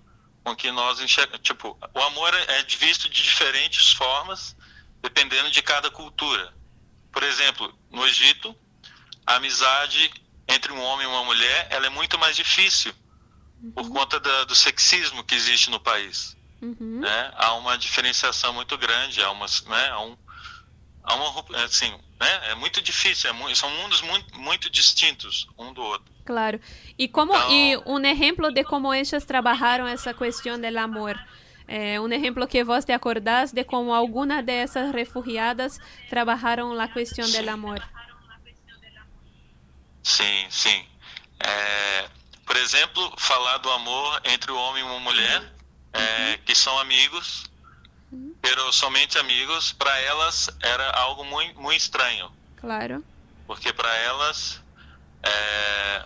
com que nós enxergamos. Tipo, o amor é visto de diferentes formas, dependendo de cada cultura. Por exemplo, no Egito, a amizade entre um homem e uma mulher ela é muito mais difícil por conta da, do sexismo que existe no país. Né? Há uma diferenciação muito grande, há, né? há, um, há uma assim, né? é muito difícil, é mu- são mundos muito, muito distintos um do outro. Claro. ¿Y, cómo, y un ejemplo de cómo ellas trabajaron esa cuestión del amor? Eh, un ejemplo que vos te acordás de cómo algunas de esas refugiadas trabajaron la cuestión del amor. Sim, sim. É, por exemplo, falar do amor entre o homem e uma mulher, é, que são amigos, pero somente amigos, para elas era algo muito, muito estranho, Claro. porque para elas é,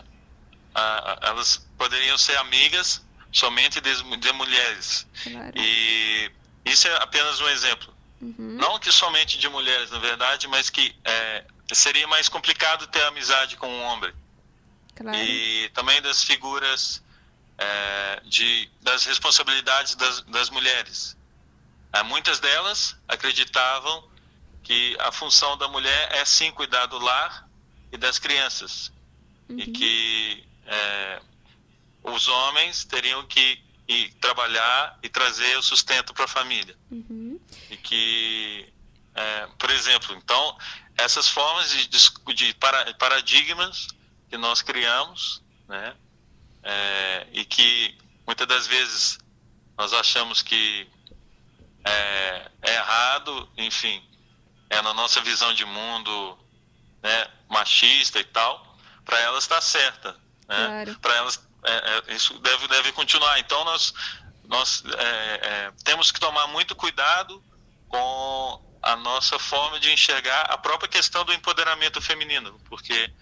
a- a- elas poderiam ser amigas somente de, de mulheres. Claro. E isso é apenas um exemplo. Não que somente de mulheres, na verdade, mas que é, seria mais complicado ter amizade com um homem. Claro. E também das figuras é, de, das responsabilidades das, das mulheres. Ah, muitas delas acreditavam que a função da mulher é sim cuidar do lar e das crianças. E que é, os homens teriam que ir trabalhar e trazer o sustento para a família. E que, é, por exemplo, então, essas formas de, de para- paradigmas que nós criamos, né, é, e que muitas das vezes nós achamos que é, é errado, enfim, é na nossa visão de mundo né, machista e tal, para elas está certa. Né? Claro. Para elas, é, é, isso deve, deve continuar. Então, nós, nós é, é, temos que tomar muito cuidado com a nossa forma de enxergar a própria questão do empoderamento feminino, porque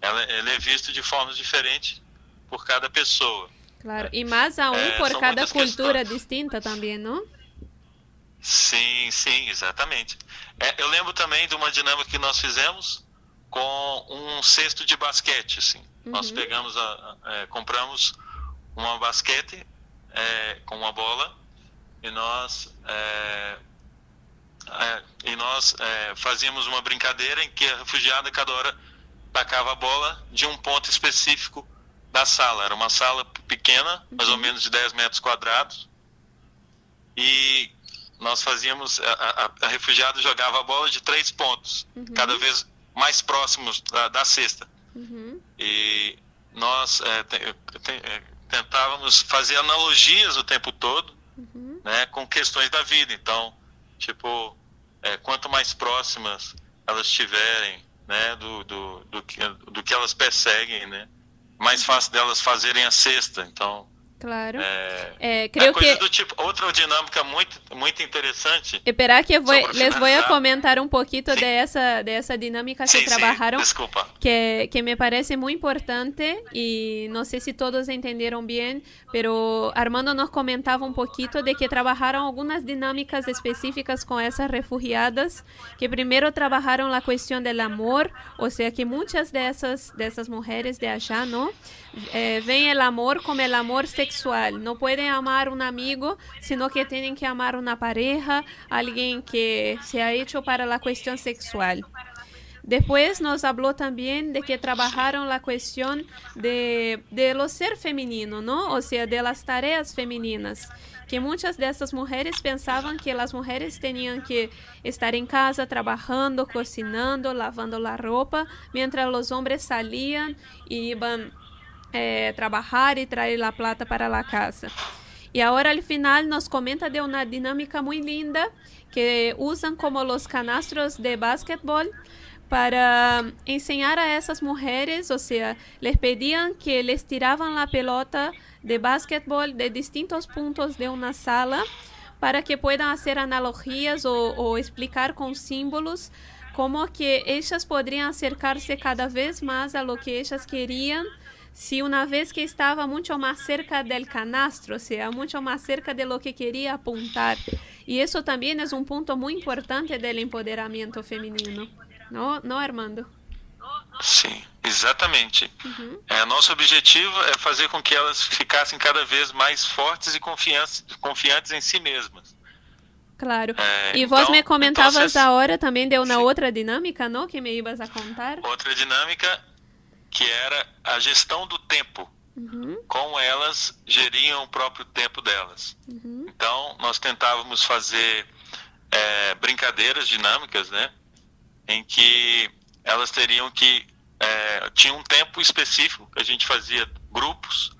ela, ela é vista de formas diferentes por cada pessoa. Claro. Y más aún Eh, por son cada muchas cultura questões. distinta también, ¿no? Sim, sim, exatamente. É, eu lembro também de uma dinâmica que nós fizemos com um cesto de basquete, assim. Nós Uhum. pegamos, a, a- é, compramos uma basquete é, com uma bola e nós é, é, e nós é, fazíamos uma brincadeira em que a refugiada cada hora tacava a bola de um ponto específico da sala. Era uma sala pequena, mais ou menos de 10 metros quadrados, e nós fazíamos a, a, a refugiada jogava a bola de três pontos, cada vez mais próximos da, da cesta. E nós é, é, tentávamos fazer analogias o tempo todo, né, com questões da vida. Então, tipo, é, quanto mais próximas elas estiverem, né, do, do, do, que, do que elas perseguem, né, mais fácil delas fazerem a cesta. Então, Claro. é, é coisa que- do tipo. Outra dinâmica muito, muito interessante. Espera que Só para les voy a comentar un poquito de esa, de esa dinámica que Sim, sim, trabajaron. desculpa. que, que me parece muy importante y no sé si todos entendieron bien, pero Armando nos comentaba un poquito de que trabajaron algunas dinámicas específicas con esas refugiadas, que primero trabajaron la cuestión del amor, o sea que muchas de esas, de esas mujeres de allá, ¿no? Eh, ven el amor como el amor sexual, no pueden amar un amigo, sino que tienen que amar una pareja, alguien que se ha hecho para la cuestión sexual. Después nos habló también de que trabajaron la cuestión de, de lo ser femenino, ¿no? O sea, de las tareas femeninas. Que muchas de esas mujeres pensaban que las mujeres tenían que estar en casa trabajando, cocinando, lavando la ropa, mientras los hombres salían y iban eh, trabajar y traer la plata para la casa. Y ahora al final nos comenta de una dinámica muy linda que usan como los canastros de básquetbol para enseñar a esas mujeres, o sea, les pedían que les tiraban la pelota de básquetbol de distintos puntos de una sala para que puedan hacer analogías o, o explicar con símbolos cómo que ellas podrían acercarse cada vez más a lo que ellas querían si una vez que estaba mucho más cerca del canastro, o sea, mucho más cerca de lo que quería apuntar. Y eso también es un punto muy importante del empoderamiento femenino. ¿No, no Armando? Sim, exatamente. Uhum. É, nosso objetivo é fazer com que elas ficassem cada vez mais fortes e confiantes, confiantes em si mesmas. Claro. É, vos então- me comentabas entonces- ahora también de una otra dinámica, ¿no? Que me ibas a contar. Outra dinâmica que era a gestão do tempo, Uhum, como elas geriam o próprio tempo delas. uhum, Então, nós tentávamos fazer é, brincadeiras dinâmicas, né? Em que elas teriam que. É, tinha um tempo específico, a gente fazia grupos,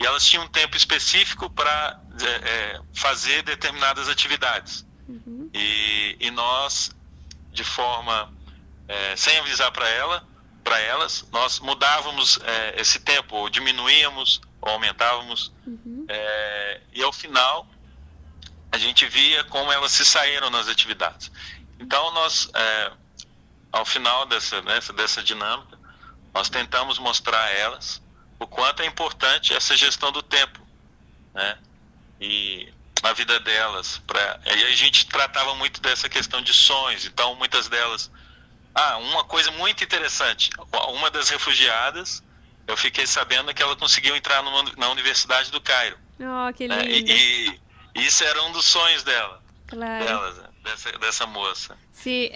e elas tinham um tempo específico para é, fazer determinadas atividades. E, e nós, de forma. é, sem avisar para ela, para elas, nós mudávamos é, esse tempo, ou diminuíamos, ou aumentávamos, é, e ao final a gente via como elas se saíram nas atividades. Então nós, é, ao final dessa, dessa, dessa dinâmica, nós tentamos mostrar a elas o quanto é importante essa gestão do tempo, né? E na vida delas, pra, e a gente tratava muito dessa questão de sonhos. Então muitas delas, ah, uma coisa muito interessante, uma das refugiadas, eu fiquei sabendo que ela conseguiu entrar numa, na Universidade do Cairo. Oh, que né? lindo. E, e isso era um dos sonhos dela, Claro. delas, né? dessa, dessa moça. E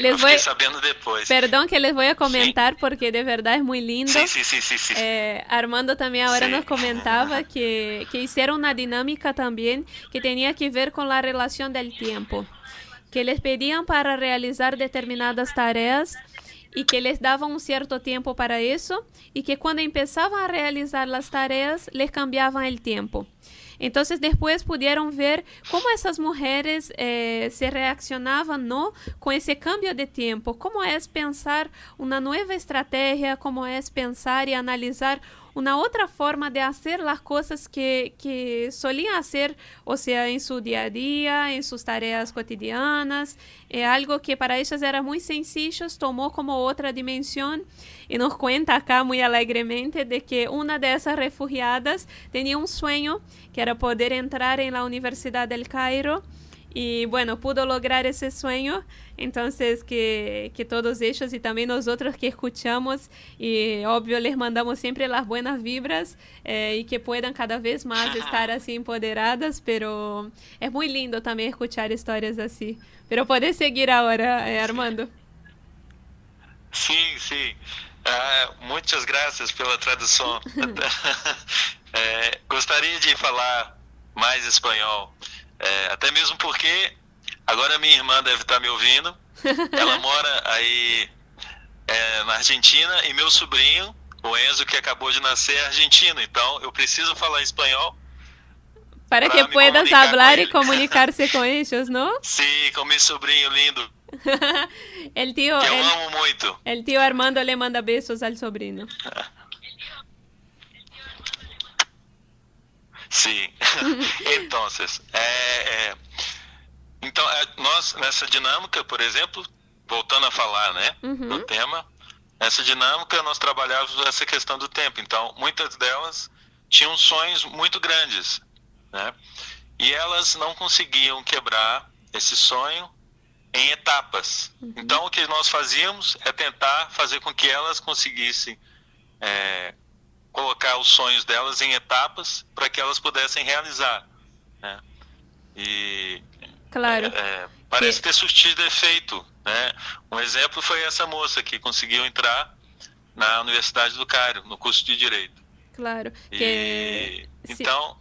les eu fiquei sabendo depois. perdón que les voy a comentar porque de verdad es muy lindo. Sim, sim, sim, sim, sim. Eh, Armando también ahora Sí. nos comentaba que, que hicieron una dinámica también que tenía que ver con la relación del tiempo, que les pedían para realizar determinadas tareas y que les daban un cierto tiempo para eso y que cuando empezaban a realizar las tareas les cambiaban el tiempo. Entonces después pudieron ver cómo esas mujeres eh, se reaccionaban ¿no? con ese cambio de tiempo, cómo es pensar una nueva estrategia, cómo es pensar y analizar una otra forma de hacer las cosas que, que solían hacer, o sea, en su día a día, en sus tareas cotidianas. Eh, algo que para ellas era muy sencillo, tomó como otra dimensión y nos cuenta acá muy alegremente de que una de esas refugiadas tenía un sueño que era poder entrar en la Universidad del Cairo y bueno, pudo lograr ese sueño. Entonces, que, que todos ellos y también nosotros que escuchamos, y obvio les mandamos siempre las buenas vibras eh, y que puedan cada vez más estar así empoderadas, pero es muy lindo también escuchar historias así. Pero puedes seguir ahora, eh, Armando. Sim, sim. Ah, muitas graças pela tradução. É, gostaria de falar mais espanhol, É, até mesmo porque agora minha irmã deve estar me ouvindo. Ela mora aí é, na Argentina e meu sobrinho, o Enzo, que acabou de nascer, é argentino. Então eu preciso falar espanhol. Para que puedas hablar él. comunicarse con ellos, ¿no? Sim, com meu sobrinho lindo, El tío, que eu el, amo muito. el tío Armando le manda besos al sobrino. Sim. então, é, é, então é, nós nessa dinâmica, por exemplo, voltando a falar, né, Uhum. do tema, nessa dinâmica nós trabalhávamos essa questão do tempo. Então, muitas delas tinham sonhos muito grandes, né? E elas não conseguiam quebrar esse sonho em etapas. Então, o que nós fazíamos é tentar fazer com que elas conseguissem é, colocar os sonhos delas em etapas para que elas pudessem realizar. Né? E Claro. é, parece ter surtido efeito. Né? Um exemplo foi essa moça que conseguiu entrar na Universidade do Cairo, no curso de Direito. Claro. E, Que, sí. então,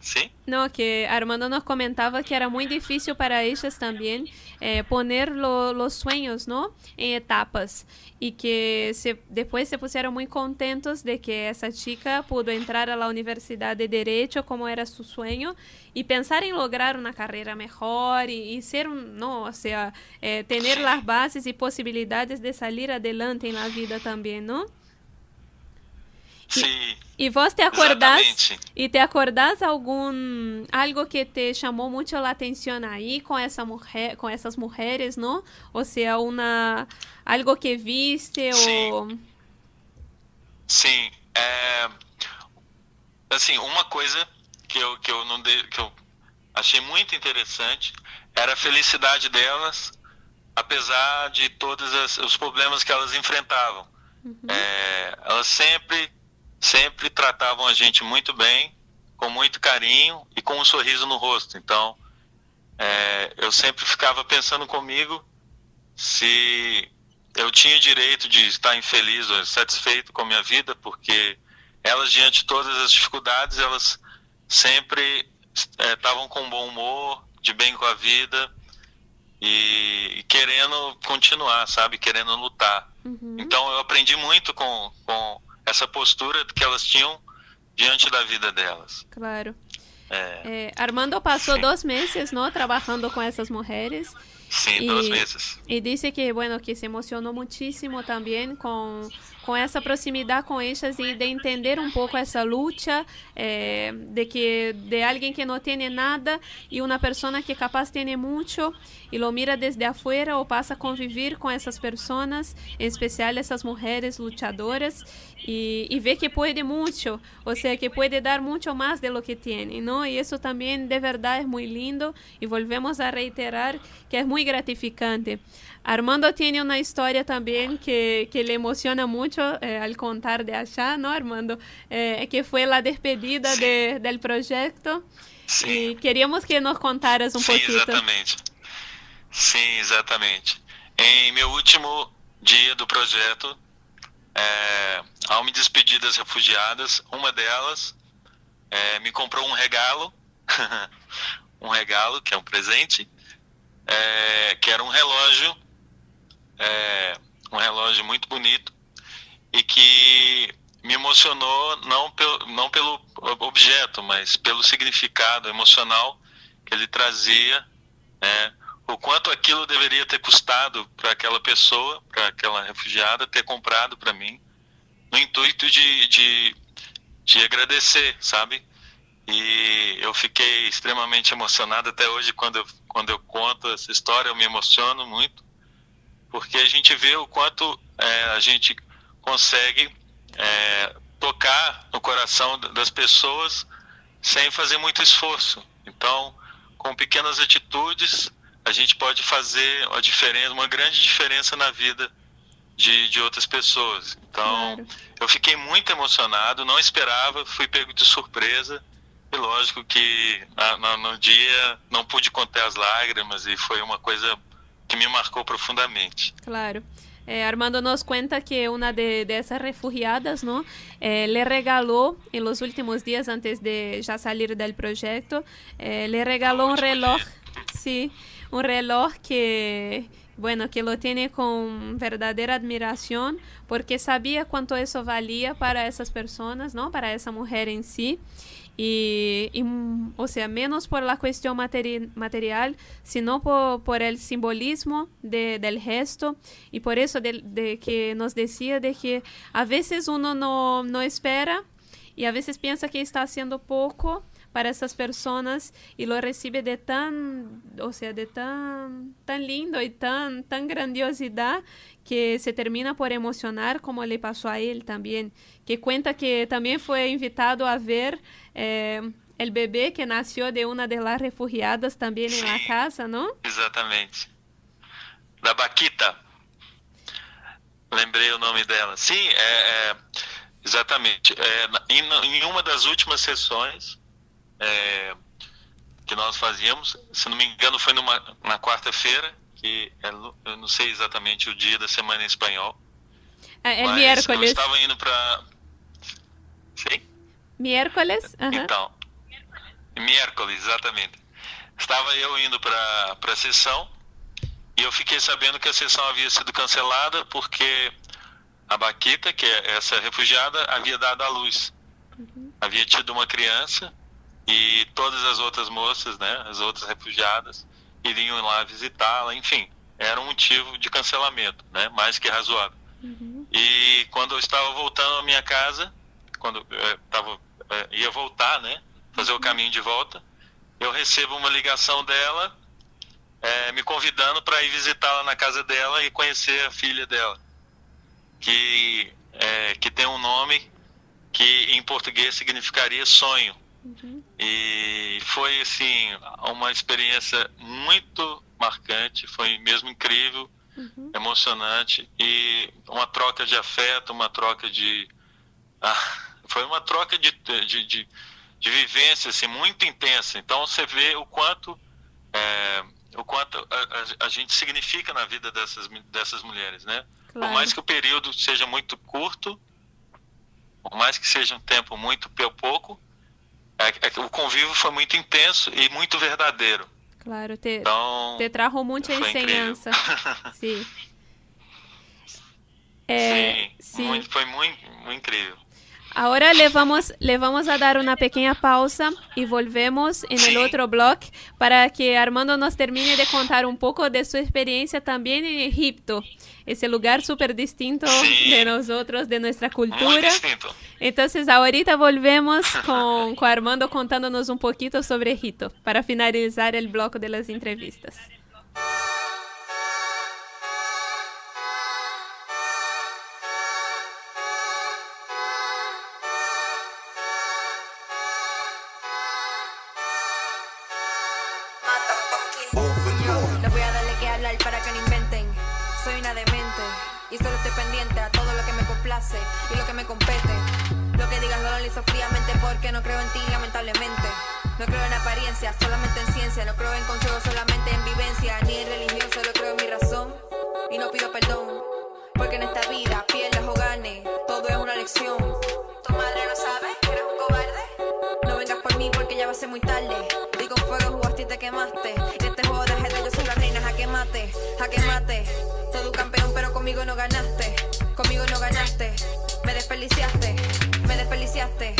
sim? No, que Armando nos comentaba que era muy difícil para ellas también eh, poner lo- los sueños, ¿no? En etapas. Y que se, se pusieron muy contentos de que esa chica pudo entrar a la Universidad de Derecho como era su sueño y pensar en lograr una carrera mejor y, y ser un, no, o eh, tener las bases y posibilidades de salir adelante en la vida también, ¿no? Sim. ¿Y vos te acordás? Exatamente. ¿Y te acordás algún algo que te llamó mucho la atención ahí con esa mujer, con esas mujeres, ¿no? O sea, una algo que viste o Sim. É, assim, uma coisa que eu, que eu não dei, que eu achei muito interessante era a felicidade delas, apesar de todos os problemas que elas enfrentavam. É, elas sempre, sempre tratavam a gente muito bem, com muito carinho e com um sorriso no rosto. Então, é, eu sempre ficava pensando comigo se eu tinha direito de estar infeliz ou satisfeito com a minha vida, porque elas, diante de todas as dificuldades, elas sempre eh, estavam com bom humor, de bem com a vida e, e querendo continuar, sabe? Querendo lutar. Então eu aprendi muito com, com essa postura que elas tinham diante da vida delas. claro. É, Eh, Armando pasó dos meses, ¿no? Trabajando con esas mujeres Sim, dos meses. Y dice que, bueno, que se emocionó muchísimo también con, con esa proximidad con ellas y de entender un poco esa lucha eh, de que de alguien que no tiene nada y una persona que capaz tiene mucho y lo mira desde afuera o pasa a convivir con esas personas, en especial esas mujeres luchadoras y, y ve que puede mucho, o sea, que puede dar mucho más de lo que tiene, ¿no? Y eso también de verdad es muy lindo y volvemos a reiterar que es muy gratificante. Armando tiene una historia también que, que le emociona mucho eh, al contar de allá, ¿no, Armando? Eh, que fue la despedida de, del proyecto. Y queríamos que nos contaras un Sim, poquito. exatamente. Sim, exatamente. Em meu último dia do projeto, é, ao me despedir das refugiadas, uma delas é, me comprou um regalo, um regalo que é um presente, é, que era um relógio, é, um relógio muito bonito e que me emocionou não pelo, não pelo objeto, mas pelo significado emocional que ele trazia, né? o quanto aquilo deveria ter custado para aquela pessoa, para aquela refugiada, ter comprado para mim, no intuito de, de, de agradecer, sabe? E eu fiquei extremamente emocionado até hoje quando eu, quando eu conto essa história, eu me emociono muito, porque a gente vê o quanto é, a gente consegue é, tocar no coração das pessoas sem fazer muito esforço. Então, com pequenas atitudes, a gente pode fazer uma diferença, uma grande diferença na vida de, de outras pessoas. Então, eu fiquei muito emocionado, não esperava, fui pego de surpresa. E lógico que na- no dia não pude conter as lágrimas e foi uma coisa que me marcou profundamente. Claro. Eh, Armando nos cuenta que una de, de esas refugiadas, ¿no? Eh, le regaló en los últimos días antes de ya salir del proyecto, eh, le regaló un reloj, sí, un reloj que, bueno, que lo tiene con verdadera admiración porque sabía cuánto eso valía para esas personas, ¿no? Para esa mujer en sí. Y, y, mm, o sea, menos por la cuestión materi- material, sino por, por el simbolismo de- del gesto. Y por eso de, de que nos decía de que a veces uno no, no espera y a veces piensa que está haciendo poco para esas personas y lo recibe de tan, o sea, de tan, tan lindo y tan, tan grandiosidad que se termina por emocionar como le pasó a él también, que cuenta que también fue invitado a ver eh, el bebé que nació de una de las refugiadas también en la casa, ¿no? Exatamente. Da Baquita. Lembrei o nome dela. Sim, é, é, exatamente. É, na- em, em uma das últimas sessões é, que nós fazíamos, se não me engano, foi numa, na quarta-feira, que é eu não sei exatamente o dia da semana em espanhol. Eh, el mas eu miércoles. estava indo para. Sim? Miércoles, ajá. Então, miércoles, exatamente. Estava eu indo para a sessão e eu fiquei sabendo que a sessão havia sido cancelada porque a Baquita, que é essa refugiada, havia dado à luz. Havia tido uma criança e todas as outras moças, né, as outras refugiadas, iriam lá visitá-la, enfim, era um motivo de cancelamento, né, mais que razoável. E quando eu estava voltando à minha casa, quando eu tava, eh, ia voltar, né? Fazer o caminho de volta, eu recebo uma ligação dela eh, me convidando para ir visitá-la na casa dela e conhecer a filha dela, que, eh, que tem um nome que em português significaria sonho. E foi assim uma experiência muito marcante, foi mesmo incrível, emocionante e uma troca de afeto, uma troca de ah, foi uma troca de, de, de, de vivência assim, muito intensa. Então você vê o quanto é, o quanto a, a- a gente significa na vida dessas dessas mulheres, né? Por Claro. mais que o período seja muito curto, por mais que seja um tempo muito pouco, o convívio foi muito intenso e muito verdadeiro. Claro, te, Então, te trajo mucha fue increíble. enseñanza. Sí. Eh, Sim, sí. muito- foi muito, muito incrível. Ahora le vamos, le vamos a dar una pequeña pausa y volvemos en el otro bloque para que Armando nos termine de contar un poco de su experiencia también en Egipto, ese lugar súper distinto de nosotros, de nuestra cultura. Entonces ahorita volvemos con, con Armando contándonos un poquito sobre Egipto para finalizar el bloque de las entrevistas. Y lo que me compete. Lo que digas lo analizo fríamente porque no creo en ti, lamentablemente. No creo en apariencia, solamente en ciencia. No creo en consejos, solamente en vivencia. Ni en religión, solo creo en mi razón. Y no pido perdón. Porque en esta vida, pierdas o ganes, todo es una lección. Tu madre lo sabe, que eres un cobarde. No vengas por mí porque ya va a ser muy tarde. Digo fuego, jugaste y te quemaste. En este juego de ajedrez yo soy la reina, jaque mate, jaque mate. Todo un campeón, pero conmigo no ganaste. Conmigo no ganaste. Me desperdiciaste, me desperdiciaste.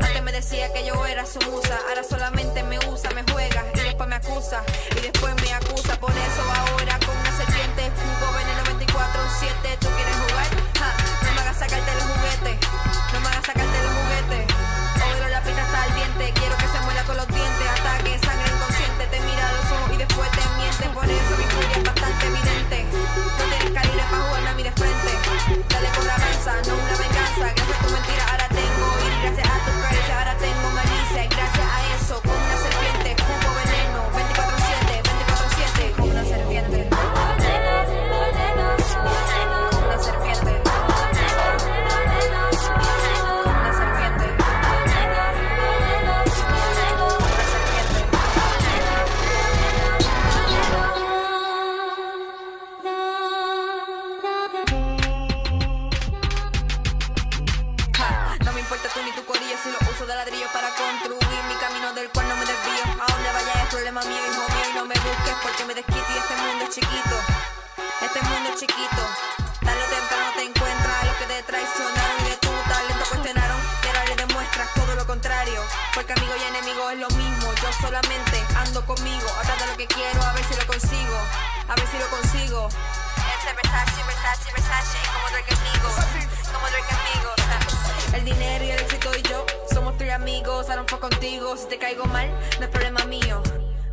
Antes me decía que yo era su musa. Ahora solamente me usa, me juega y después me acusa. Y después me acusa. Por eso ahora con una serpiente jugo veneno 24-7. ¿Tú quieres jugar? Ja, no me hagas sacarte los juguetes. No me hagas sacarte los juguetes. Oílo, la pista está al diente. Quiero que se muela con los dientes. Ataque, sangre inconsciente. Te mira a los ojos y después te miente. Por eso chiquito. Tarde o temprano te encuentras a los que te traicionaron y de tu talento cuestionaron. Y ahora le demuestras todo lo contrario. Porque amigo y enemigo es lo mismo. Yo solamente ando conmigo, atrás de lo que quiero, a ver si lo consigo. A ver si lo consigo. Ese Versace, Versace, Versace, como Drake amigo. Como Drake amigo. El dinero y el éxito y yo somos tres amigos. Ahora fue contigo. Si te caigo mal, no es problema mío.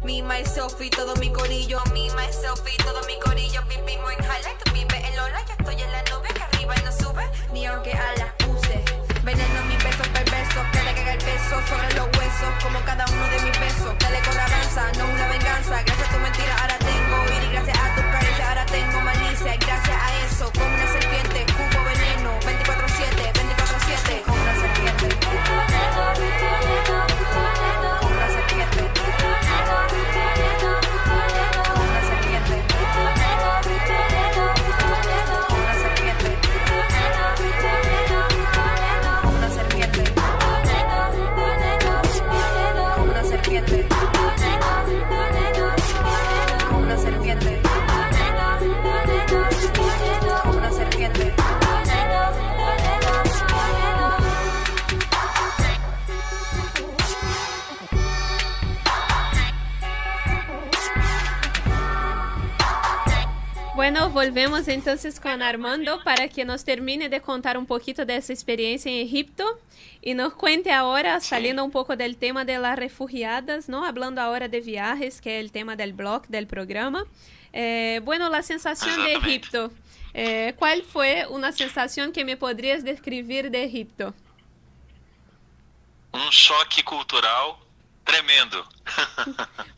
Me, myself y todo mi corillo. Me, myself y todo mi corillo. Vivimos en highlight, tú vives en Lola. Yo estoy en la nube que arriba y no sube. Ni aunque alas use. Veneno en mis besos perversos. Que le caiga el peso sobre los huesos. Como cada uno de mis besos. Dale con la danza, no una venganza. Gracias a tu mentira ahora tengo. Y gracias a tu carencia ahora tengo malicia. Y gracias a eso, como una serpiente. Cubo veneno. 24-7, 24-7. Bueno, volvemos entonces con Armando para que nos termine de contar un poquito de esa experiencia en Egipto y nos cuente ahora, saliendo un poco del tema de las refugiadas, ¿no? Hablando ahora de viajes, que es el tema del blog, del programa. Eh, bueno, la sensación de Egipto. Eh, ¿Cuál fue una sensación que me podrías describir de Egipto? Um choque cultural tremendo.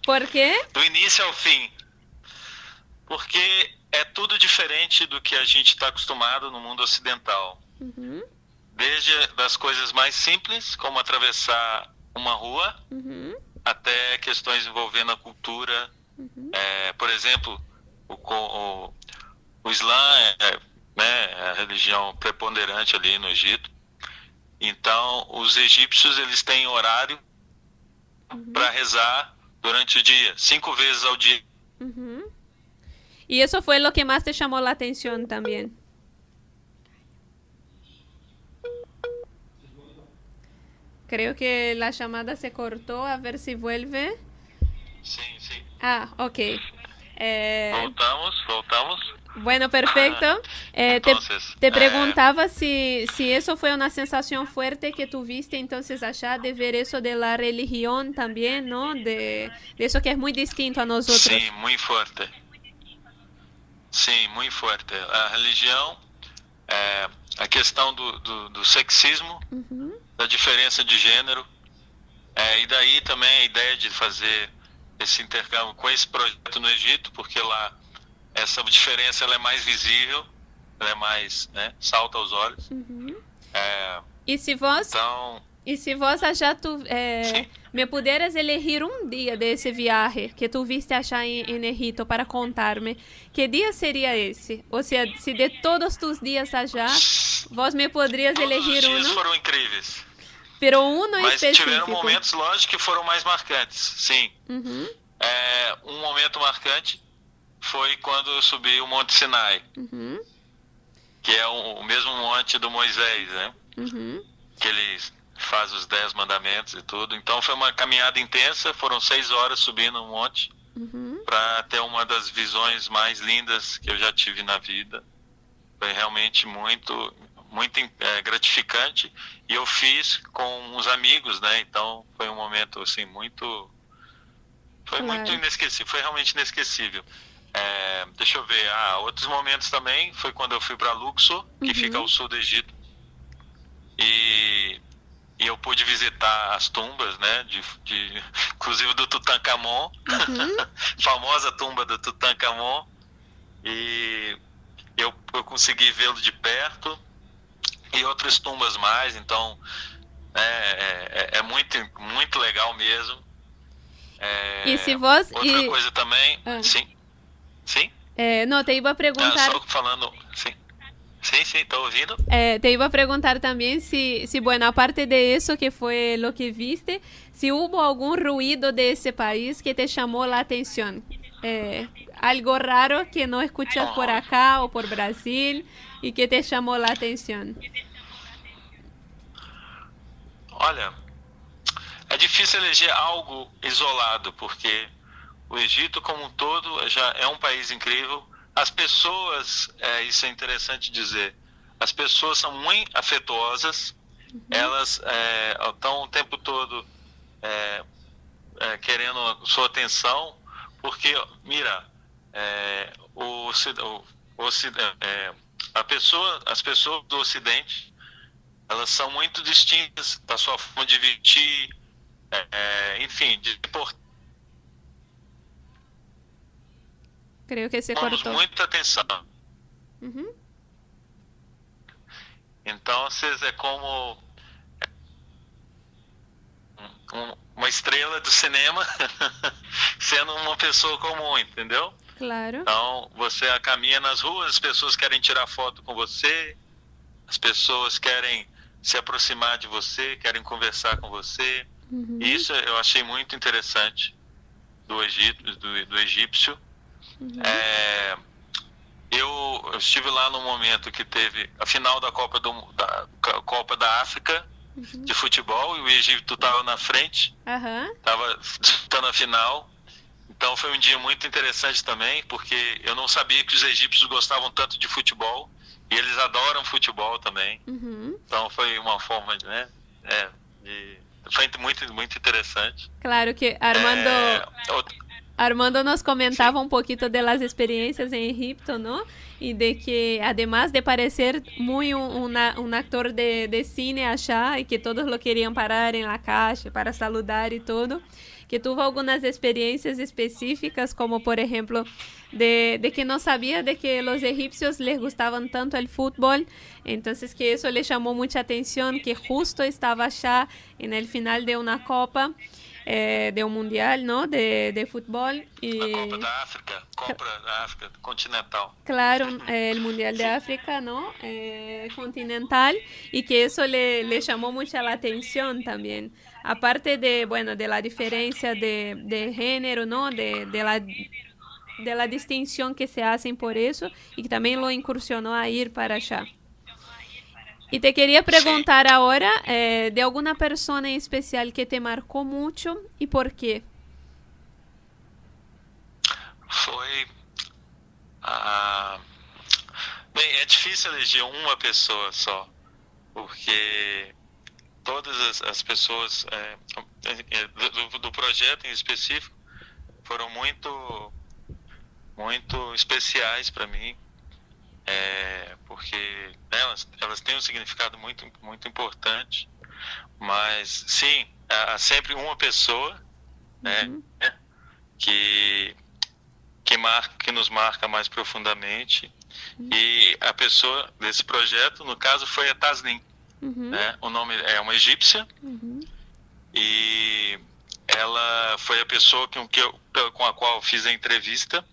¿Por qué? Do início ao fim. Porque é tudo diferente do que a gente está acostumado no mundo ocidental. Uhum, Desde das coisas mais simples, como atravessar uma rua, uhum, até questões envolvendo a cultura. uhum. É, por exemplo, o, o, o Islã é, né, é a religião preponderante ali no Egito. Então, os egípcios eles têm horário para rezar durante o dia, cinco vezes ao dia. Ujú. Y eso fue lo que más te llamó la atención también. Creo que la llamada se cortó, a ver si vuelve. Sim, sim. Ah, ok. Eh, Voltamos, voltamos. bueno, perfecto. Eh, te, Entonces, te eh, preguntaba si, si eso fue una sensación fuerte que tuviste entonces allá de ver eso de la religión también, ¿no? De, de eso que es muy distinto a nosotros. Sim, muito forte. Sim, muito forte. A religião, é, a questão do, do, do sexismo, Uhum. da diferença de gênero, é, e daí também a ideia de fazer esse intercâmbio com esse projeto no Egito, porque lá essa diferença ela é mais visível, ela é mais, né, salta aos olhos. Uhum. É, E se vos, então, y si vos allá tu, eh, me pudieras elegir un día de esse viaje que tu viste allá en, en Egipto para contarme, ¿qué día sería ese? O sea, si de todos tus días allá, vos me todos os elegir dias uno, foram incríveis. pero uno Mas tiveram específico. momentos, lógico, que foram mais marcantes, sim. Uhum, É, um momento marcante foi quando eu subi o Monte Sinai, uhum, que é o, o mesmo monte do Moisés, né? uhum. Que ele faz os dez mandamentos e tudo. Então foi uma caminhada intensa, foram seis horas subindo o monte Uhum. para ter uma das visões mais lindas que eu já tive na vida. Foi realmente muito, muito é, gratificante e eu fiz com uns amigos, né? Então foi um momento assim muito, foi Claro. muito inesquecível, foi realmente inesquecível. É, deixa eu ver, ah, outros momentos também foi quando eu fui para Luxor, que Uhum. fica ao sul do Egito, e, e eu pude visitar as tumbas, né? De, de, inclusive do Tutankhamon, famosa tumba do Tutankhamon, e eu, eu consegui vê-lo de perto e outras tumbas mais, então é, é, é muito, muito legal mesmo. É, E se vos- outra e- coisa também, Ah. sim, sim, Eh, no, te iba a ah, só falando, sim, sim, sim, tô ouvindo. eh, te iba a preguntar también si, si, bueno, aparte de eso que fue lo que viste, si hubo algún ruido de ese país que te llamó la atención. Eh, algo raro que no escuchas por acá o por Brasil y que te llamó la atención. Olha, é difícil eleger algo isolado, porque o Egito como um todo já é um país incrível. As pessoas, é, isso é interessante dizer, as pessoas são muito afetuosas, elas estão o tempo todo é, é, querendo a sua atenção, porque, mira, é, o, o, ocid- é, a pessoa, as pessoas do Ocidente elas são muito distintas da sua forma de vestir, é, é, enfim, de por- Creo que se tomamos cortó. muita atenção. Ujú. Então, vocês é como um- uma estrela do cinema sendo uma pessoa comum, entendeu? Claro. Então, você caminha nas ruas, as pessoas querem tirar foto com você, as pessoas querem se aproximar de você, querem conversar com você. Uhum. Isso eu achei muito interessante do Egito, do, do egípcio. Uhum. É, eu, eu estive lá no momento que teve a final da Copa, do, da Copa da África Uhum. de futebol e o Egito estava na frente, estava disputando a final. Então foi um dia muito interessante também, porque eu não sabia que os egípcios gostavam tanto de futebol e eles adoram futebol também. Uhum. Então foi uma forma de, né, é, de, foi muito muito interessante. Claro que Armando, É, outra- Armando nos comentaba un poquito de las experiencias en Egipto, ¿no? Y de que además de parecer una- un actor de, de cine allá y que todos lo querían parar en la calle para saludar y todo, que tuvo algunas experiencias específicas, como por ejemplo de, de que no sabía de que los egipcios les gustaban tanto el fútbol, entonces que eso le llamó mucha atención, que justo estaba allá en el final de una copa. Eh, de un mundial, ¿no? De, de fútbol. Y, Copa da África, Copa da África continental. claro, el Mundial de África, ¿no? Eh, continental, y que eso le, le llamó mucha la atención también. Aparte de, bueno, de la diferencia de, de género, ¿no? De, de la de la distinción que se hacen por eso y que también lo incursionó a ir para allá. Y te quería preguntar ahora eh, de alguna persona en especial que te marcó mucho y por qué. Foi. a bem, é difícil eleger uma pessoa só, porque todas as, as pessoas é, do, do projeto em específico foram muito muito especiais para mim é, porque elas, elas têm um significado muito, muito importante, mas sim, há sempre uma pessoa né, que, que, marca, que nos marca mais profundamente. E a pessoa desse projeto, no caso, foi a Tasnim. Né? O nome é uma egípcia e ela foi a pessoa com, que eu, com a qual eu fiz a entrevista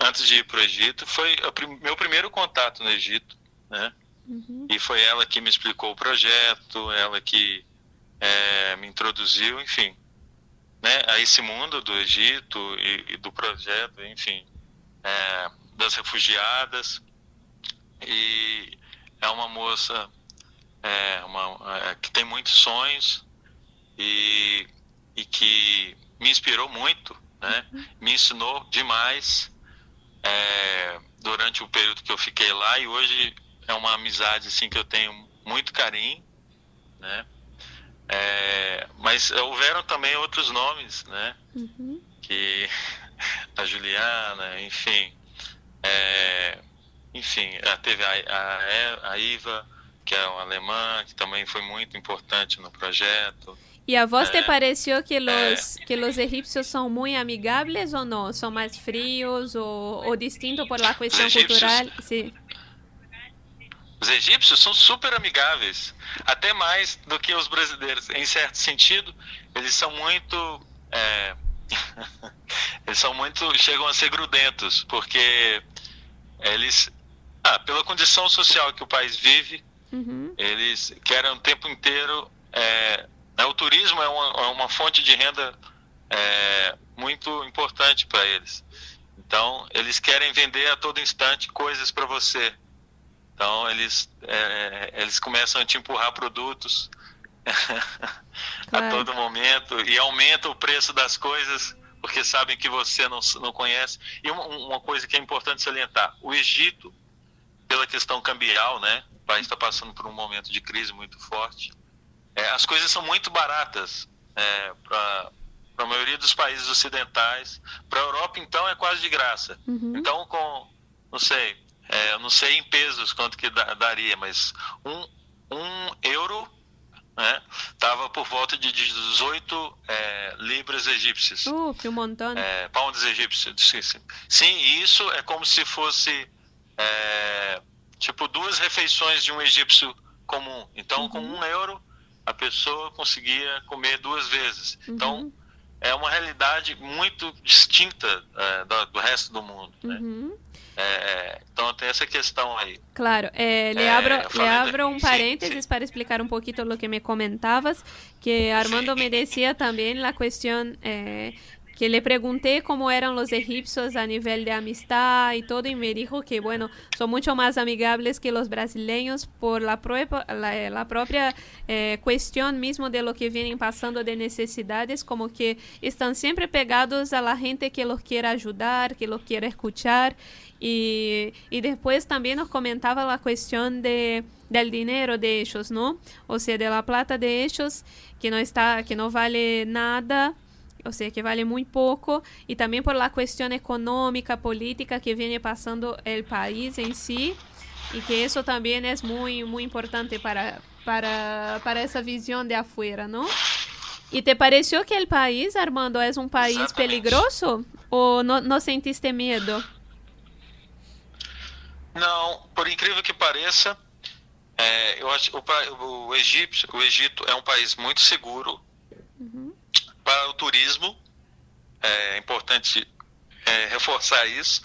antes de ir para o Egito. Foi o meu primeiro contato no Egito, né? E foi ela que me explicou o projeto, ela que é, me introduziu, enfim, né, a esse mundo do Egito e, e do projeto, enfim, é, das refugiadas. E é uma moça é, uma, é, que tem muitos sonhos e, e que me inspirou muito, né? Me ensinou demais é, durante o período que eu fiquei lá e hoje é uma amizade assim que eu tenho muito carinho, né? É, mas houveram também outros nomes, né? Que a Juliana, enfim, é, enfim, teve a, a, a Iva, que é uma alemã, que também foi muito importante no projeto. ¿Y a vos te Eh, pareció que los, que los egipcios son muy amigables o no? ¿Son más fríos o, o distintos por la cuestión egipcios. cultural? Sí. Os egípcios são super amigáveis, até mais do que os brasileiros. Em certo sentido, eles são muito. é, eles são muito. chegam a ser grudentos, porque eles. Ah, pela condição social que o país vive, eles querem o tempo inteiro. é, o turismo é uma, é uma fonte de renda é, muito importante para eles. Então, eles querem vender a todo instante coisas para você. Então, eles, é, eles começam a te empurrar produtos a todo momento e aumentam o preço das coisas porque sabem que você não, não conhece. E uma, uma coisa que é importante salientar: o Egito, pela questão cambial, né? O país está passando por um momento de crise muito forte. É, as coisas são muito baratas é, para a maioria dos países ocidentais. Para a Europa, então, é quase de graça. Então, com, não sei, é, eu não sei em pesos quanto que dá- daria, mas um, um euro né, tava por volta de 18 é, libras egípcias. Uf, un montón. É, pounds egípcios. Sim, isso é como se fosse é, tipo duas refeições de um egípcio comum. Então, com um euro, a pessoa conseguia comer duas vezes. Então, é uma realidade muito distinta é, do, do resto do mundo. né? Ujú. É, então, tem essa questão aí. Claro, eh, le Eh, abro, le falando- abro un paréntesis para explicar un poquito lo que me comentabas, que Armando me decía también la cuestión eh, que le pregunté cómo eran los egipcios a nivel de amistad y todo, y me dijo que, bueno, son mucho más amigables que los brasileños por la, la, la propia eh, cuestión mismo de lo que vienen pasando de necesidades, como que están siempre pegados a la gente que los quiere ayudar, que los quiere escuchar. Y, y después también nos comentaba la cuestión de, del dinero de ellos, ¿no? O sea, de la plata de ellos, que no, está, que no vale nada, o sea, que vale muy poco, y también por la cuestión económica, política que viene pasando el país en sí, y que eso también es muy, muy importante para, para, para esa visión de afuera, ¿no? ¿Y te pareció que el país, Armando, es un país peligroso? ¿O no, no sentiste miedo? Não, por incrível que pareça, é, eu acho o, o, Egito, o Egito é um país muito seguro para o turismo. É importante é, reforçar isso.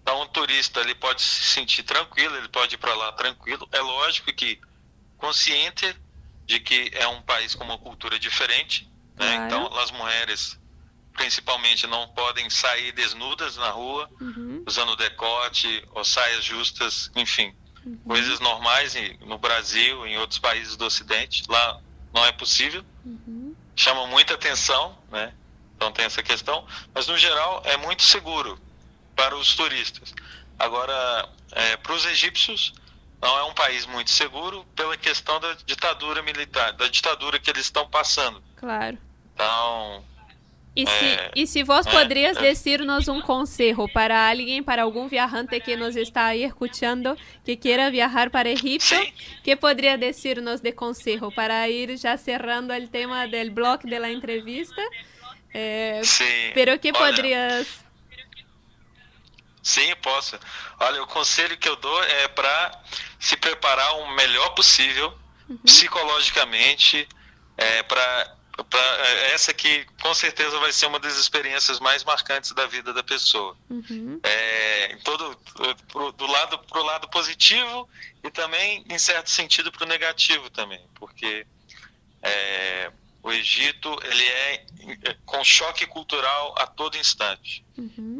Então, o turista ele pode se sentir tranquilo, ele pode ir para lá tranquilo. É lógico que consciente de que é um país com uma cultura diferente, né? Claro. Então, as mulheres principalmente não podem sair desnudas na rua, usando decote ou saias justas, enfim. coisas normais no Brasil, em outros países do Ocidente. Lá não é possível. Chama muita atenção, né? Então tem essa questão. Mas no geral é muito seguro para os turistas. Agora, para os egípcios, não é um país muito seguro pela questão da ditadura militar, da ditadura que eles estão passando. Claro. Então, E se, É, e se vos é, podrías é. decirnos un consejo para alguien, para algún viajante que nos está ahí escuchando, que quiera viajar para Egipto, ¿qué podría decirnos de consejo para ir ya cerrando el tema blog de la entrevista? Eh, Sim. pero ¿qué Olha, podrías... Sim, posso. Olha, o conselho que eu dou é para se preparar o melhor possível psicologicamente é, para essa que com certeza vai ser uma das experiências mais marcantes da vida da pessoa. É, em todo pro, do lado pro lado positivo e também em certo sentido para o negativo também, porque é, o Egito ele é é, com choque cultural a todo instante.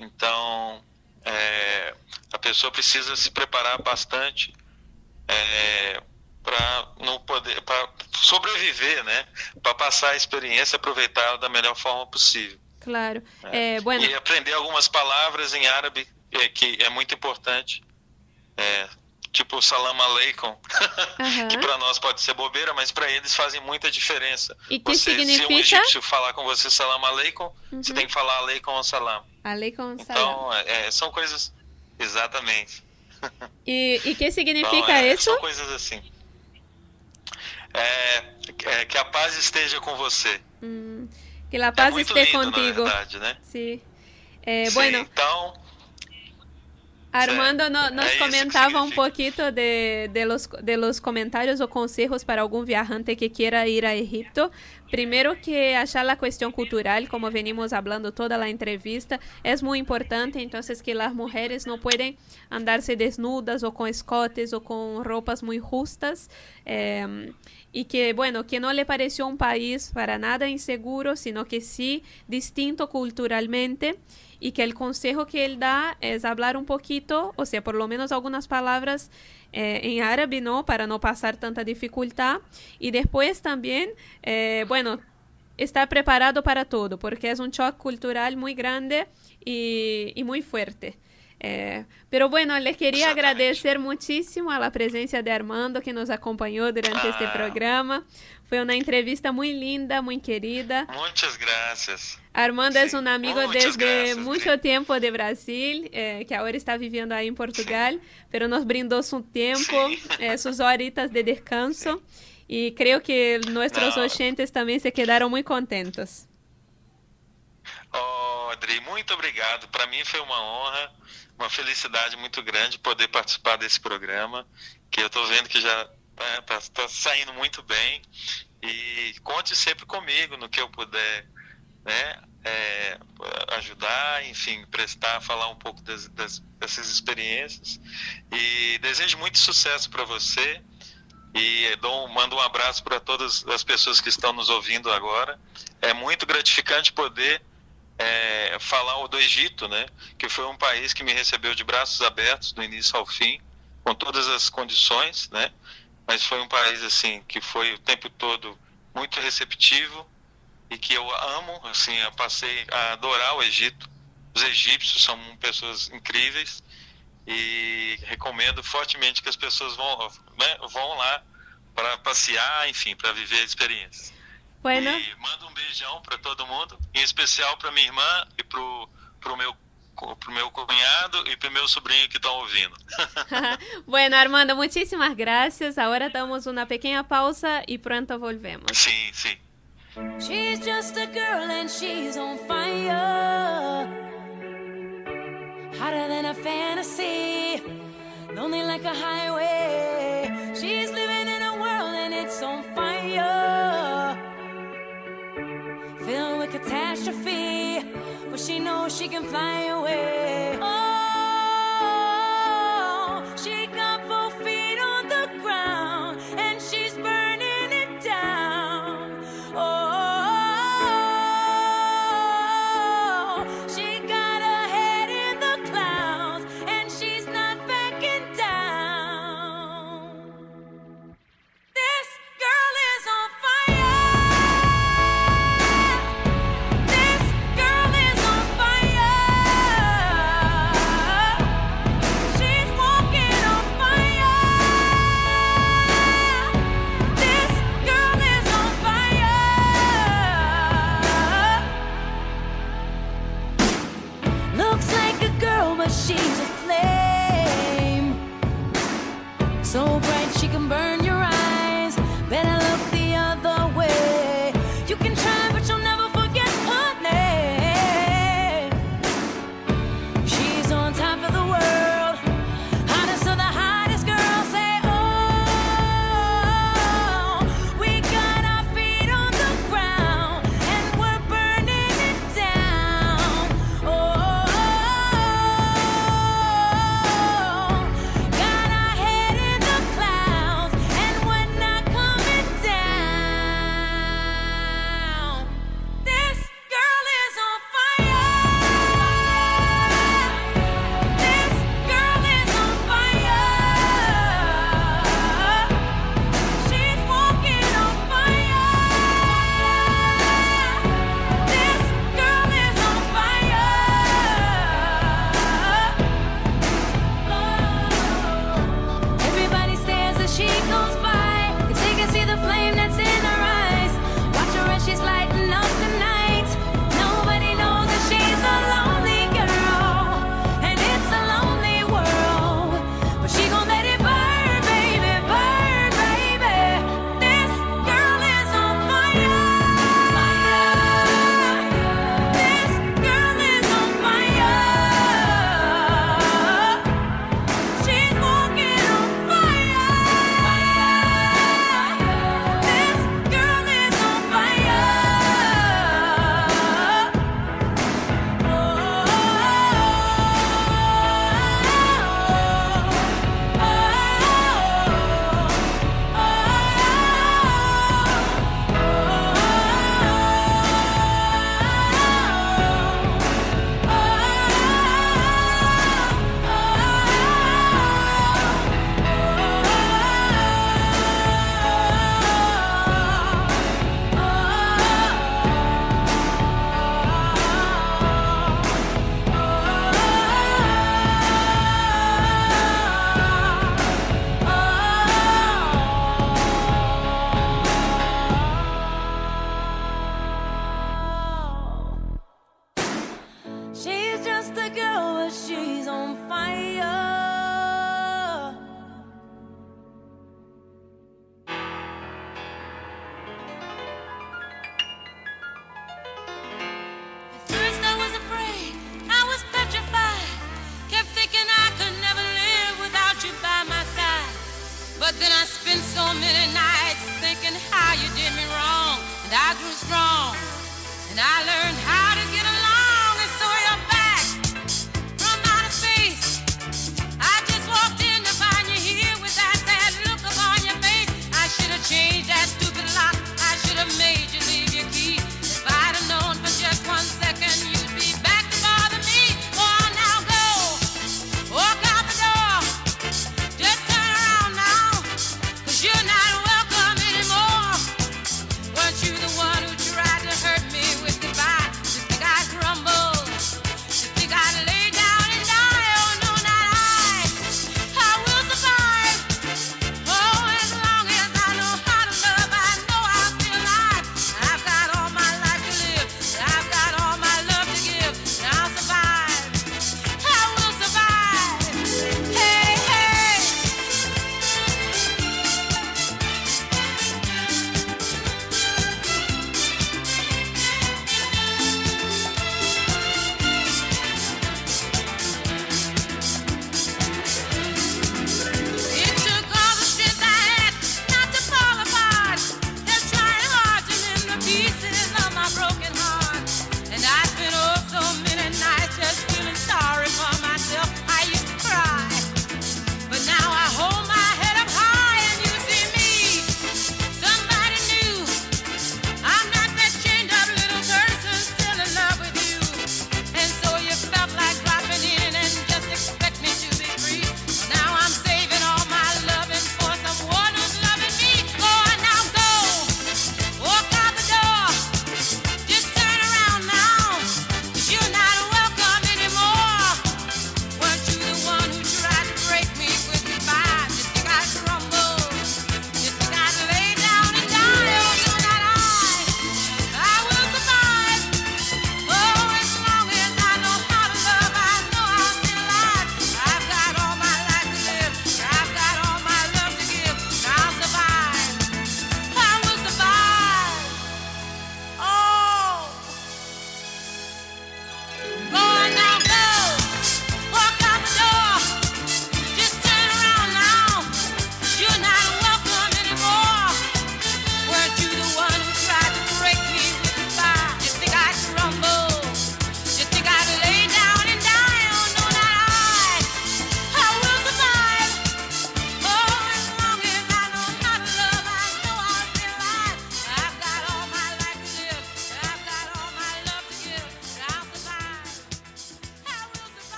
Então, é, a pessoa precisa se preparar bastante para não poder, para sobreviver, né? Para passar a experiência, e aproveitar da melhor forma possível. Claro. Eh, bueno, E aprender algumas palavras em árabe é, que é muito importante. É, tipo salam aleikum, Aham. que para nós pode ser bobeira, mas para eles fazem muita diferença. E que você, Se um significa? egípcio falar com você salam aleikum, você Uhum. tem que falar aleikum ou salam. Aleikum salam. Então, é, é, são coisas. Exatamente. ¿Y, ¿Y qué Então, significa é, eso? São coisas assim. É, é, que a paz esteja com você. Mm, que paz é muito esté lindo, contigo. na verdade, né? Sí. Eh, Sim, bueno, então, Armando no- nos É comentaba un poquito de, de los, de los comentarios o consejos para algún viajante que quiera ir a Egipto. Primero que achar la cuestión cultural, como venimos hablando toda la entrevista, es muy importante, entonces que las mujeres no pueden andarse desnudas o con escotes o con ropas muy justas. eh, y que, bueno, que no le pareció un país para nada inseguro, sino que sí distinto culturalmente y que el consejo que él da es hablar un poquito, o sea, por lo menos algunas palabras eh, en árabe, ¿no? Para no pasar tanta dificultad. Y después también, eh, bueno, estar preparado para todo, porque es un shock cultural muy grande y, y muy fuerte. Eh, pero bueno, les quería agradecer muchísimo a la presencia de Armando que nos acompañó durante este Ah. programa. Fue una entrevista muy linda, muy querida. muitas graças. Armando es un amigo muchas desde gracias, mucho tiempo de Brasil, eh, que ahora está viviendo ahí en Portugal, pero nos brindó su tiempo, eh, sus horitas de descanso y creo que nuestros No. oyentes también se quedaron muy contentos. Oh, Adri, muito obrigado. Para mim foi uma honra, uma felicidade muito grande poder participar desse programa, que eu estou vendo que já está saindo muito bem. E conte sempre comigo no que eu puder né, é, ajudar, enfim, prestar, falar um pouco das, das- dessas experiências. E desejo muito sucesso para você. E dou, mando um abraço para todas as pessoas que estão nos ouvindo agora. É muito gratificante poder é, falar do Egito, né? Que foi um país que me recebeu de braços abertos do início ao fim, com todas as condições, né? Mas foi um país assim que foi o tempo todo muito receptivo e que eu amo, assim, eu passei a adorar o Egito. Os egípcios são pessoas incríveis e recomendo fortemente que as pessoas vão, né, vão lá para passear, enfim, para viver a experiência. Bueno, E manda um beijão para todo mundo, em especial para minha irmã e pro, pro meu pro meu cunhado e pro meu sobrinho que estão ouvindo. bueno, Armando, muchísimas gracias. Ahora damos una pequeña pausa y pronto volvemos. Sim, sim. She's just a girl and she's on fire. Hotter than a fantasy. Lonely like a highway. She's living in a world and it's on fire. Filled with catastrophe. But she knows she can fly away. Oh,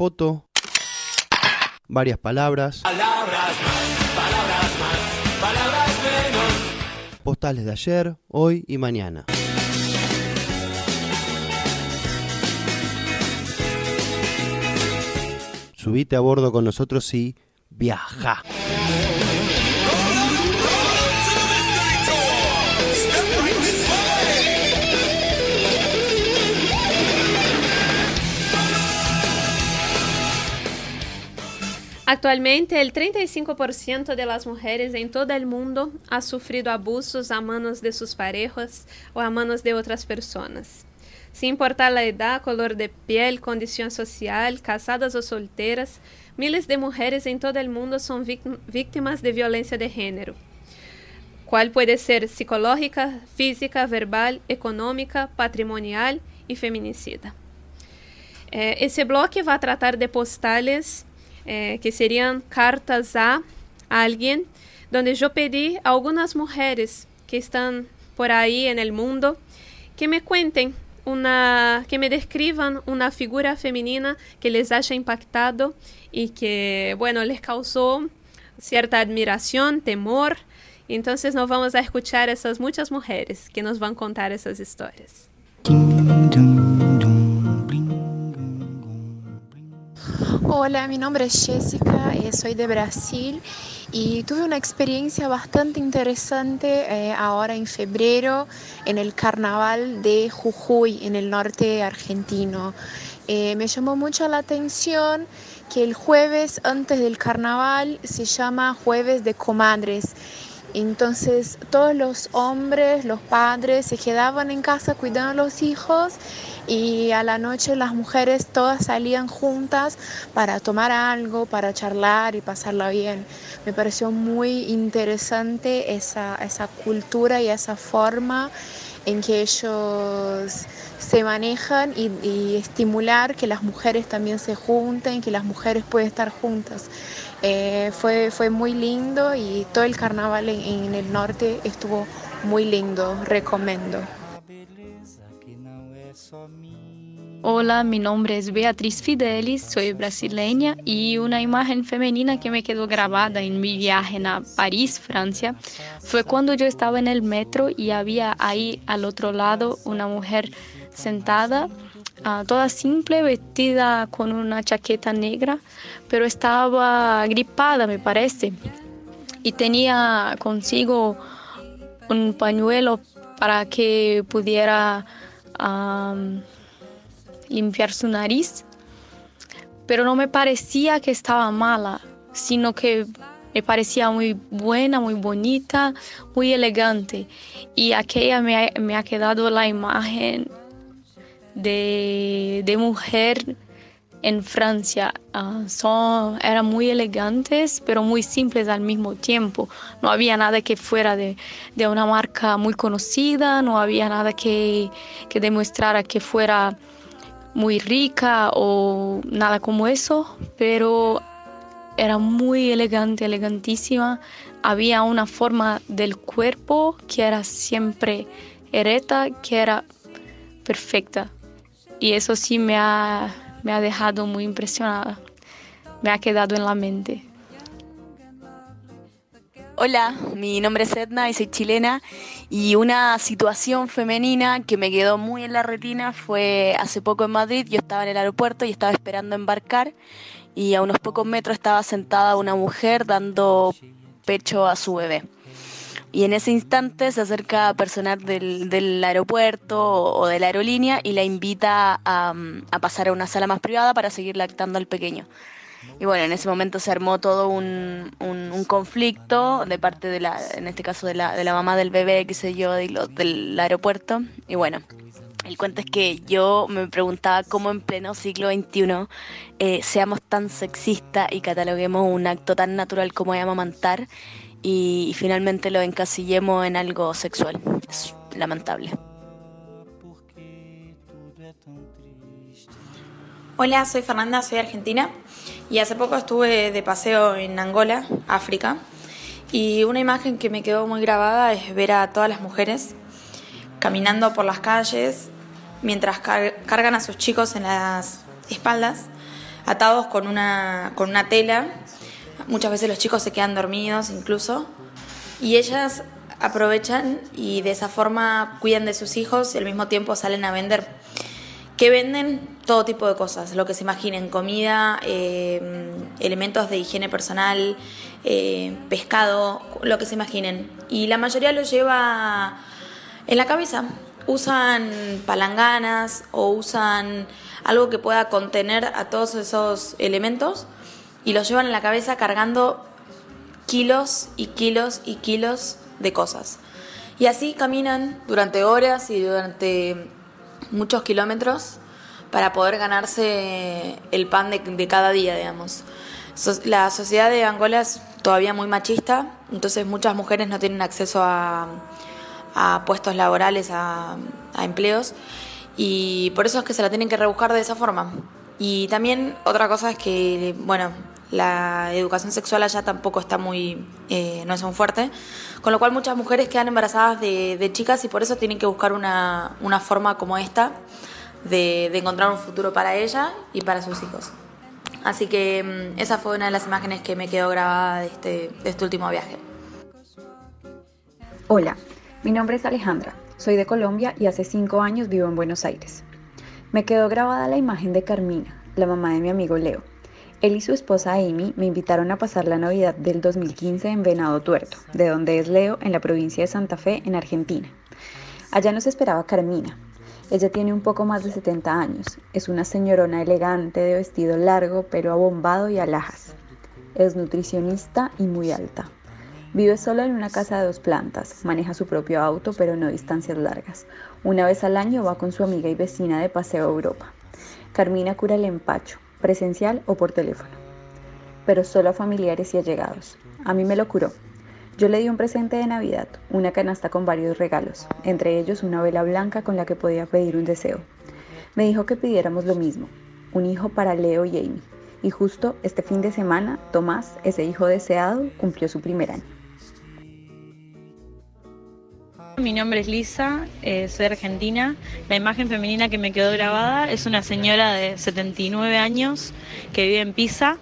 foto, varias palabras, palabras, más, palabras, más, palabras menos. postales de ayer, hoy y mañana. Subite a bordo con nosotros y viaja. Atualmente, el 35% de las mujeres en todo el mundo ha sufrido abusos a manos de sus parejas o a manos de otras personas. Sin importar la edad, color de piel, condición social, casadas o solteras, miles de mujeres en todo el mundo son víctimas de violencia de género, cual puede ser psicológica, física, verbal, econômica, patrimonial e feminicida. Eh, esse bloco vai tratar de postais Eh, que serían cartas a alguien, donde yo pedí a algunas mujeres que están por ahí en el mundo que me cuenten una, que me describan una figura femenina que les haya impactado y que, bueno, les causó cierta admiración, temor. Entonces nos vamos a escuchar a esas muchas mujeres que nos van a contar esas historias. Hola, mi nombre es Jessica, eh, soy de Brasil y tuve una experiencia bastante interesante eh, ahora en febrero en el carnaval de Jujuy, en el norte argentino. Eh, me llamó mucho la atención que el jueves antes del carnaval se llama jueves de comadres entonces todos los hombres, los padres se quedaban en casa cuidando a los hijos y a la noche las mujeres todas salían juntas para tomar algo, para charlar y pasarla bien. Me pareció muy interesante esa, esa cultura y esa forma en que ellos se manejan y, y estimular que las mujeres también se junten, que las mujeres pueden estar juntas. Eh, fue, fue muy lindo y todo el carnaval en, en el norte estuvo muy lindo, recomiendo. Hola, mi nombre es Beatriz Fidelis, soy brasileña y una imagen femenina que me quedó grabada en mi viaje a París, Francia, fue cuando yo estaba en el metro y había ahí al otro lado una mujer sentada, ah, toda simple, vestida con una chaqueta negra, pero estaba gripada, me parece, y tenía consigo un pañuelo para que pudiera limpiar su nariz, pero no me parecía que estaba mala, sino que me parecía muy buena, muy bonita, muy elegante. Y aquella me ha, me ha quedado la imagen de, de mujer en Francia. Ah, son, eran muy elegantes, pero muy simples al mismo tiempo. No había nada que fuera de, de una marca muy conocida, no había nada que, que demostrara que fuera muy rica o nada como eso, pero era muy elegante, elegantísima. Había una forma del cuerpo que era siempre ereta, que era perfecta. Y eso sí me ha, me ha dejado muy impresionada. Me ha quedado en la mente. Hola, mi nombre es Edna y soy chilena y una situación femenina que me quedó muy en la retina fue hace poco en Madrid, yo estaba en el aeropuerto y estaba esperando embarcar y a unos pocos metros estaba sentada una mujer dando pecho a su bebé. Y en ese instante se acerca personal del, del aeropuerto o, de la aerolínea y la invita a, a pasar a una sala más privada para seguir lactando al pequeño. Y bueno, en ese momento se armó todo un, un, conflicto de parte de la, en este caso de la, de la mamá del bebé, qué sé yo, del aeropuerto. Y bueno, el cuento es que yo me preguntaba cómo en pleno siglo XXI eh, seamos tan sexistas y cataloguemos un acto tan natural como es amamantar y, finalmente lo encasillemos en algo sexual. Es lamentable. Hola, soy Fernanda, soy argentina y hace poco estuve de paseo en Angola, África, y una imagen que me quedó muy grabada es ver a todas las mujeres caminando por las calles mientras car- cargan a sus chicos en las espaldas, atados con una, con una tela. Muchas veces los chicos se quedan dormidos incluso, y ellas aprovechan y de esa forma cuidan de sus hijos y al mismo tiempo salen a vender que venden todo tipo de cosas, lo que se imaginen, comida, eh, elementos de higiene personal, eh, pescado, lo que se imaginen. Y la mayoría lo lleva en la cabeza. Usan palanganas o usan algo que pueda contener a todos esos elementos y los llevan en la cabeza cargando kilos y kilos y kilos de cosas. Y así caminan durante horas y durante muchos kilómetros para poder ganarse el pan de, de cada día, digamos. La sociedad de Angola es todavía muy machista, entonces muchas mujeres no tienen acceso a, a puestos laborales, a, a empleos, y por eso es que se la tienen que rebuscar de esa forma. Y también otra cosa es que, bueno, la educación sexual allá tampoco está muy, eh, no es muy fuerte, con lo cual muchas mujeres quedan embarazadas de, chicas y por eso tienen que buscar una, una forma como esta de, de encontrar un futuro para ella y para sus hijos. Así que mm, esa fue una de las imágenes que me quedó grabada de este, de este último viaje. Hola, mi nombre es Alejandra, soy de Colombia y hace cinco años vivo en Buenos Aires. Me quedó grabada la imagen de Carmina, la mamá de mi amigo Leo. Él y su esposa Amy me invitaron a pasar la Navidad del 2015 en Venado Tuerto, de donde es Leo, en la provincia de Santa Fe, en Argentina. Allá nos esperaba Carmina. Ella tiene un poco más de 70 años. Es una señorona elegante de vestido largo, pero abombado y alhajas. Es nutricionista y muy alta. Vive sola en una casa de dos plantas, maneja su propio auto, pero no distancias largas. Una vez al año va con su amiga y vecina de paseo a Europa. Carmina cura el empacho, presencial o por teléfono, pero solo a familiares y allegados. A mí me lo curó. Yo le di un presente de Navidad, una canasta con varios regalos, entre ellos una vela blanca con la que podía pedir un deseo. Me dijo que pidiéramos lo mismo, un hijo para Leo y Amy. Y justo este fin de semana, Tomás, ese hijo deseado, cumplió su primer año. Mi nombre es Lisa, eh, soy argentina. La imagen femenina que me quedó grabada es una señora de 79 años que vive en Pisa.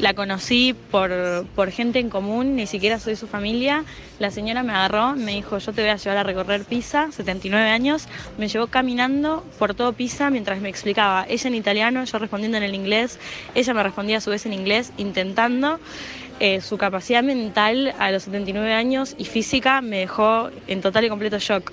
La conocí por, por gente en común, ni siquiera soy su familia. La señora me agarró, me dijo, yo te voy a llevar a recorrer Pisa, 79 años. Me llevó caminando por todo Pisa mientras me explicaba. Ella en italiano, yo respondiendo en el inglés. Ella me respondía a su vez en inglés, intentando. Eh, su capacidad mental a los 79 años y física me dejó en total y completo shock.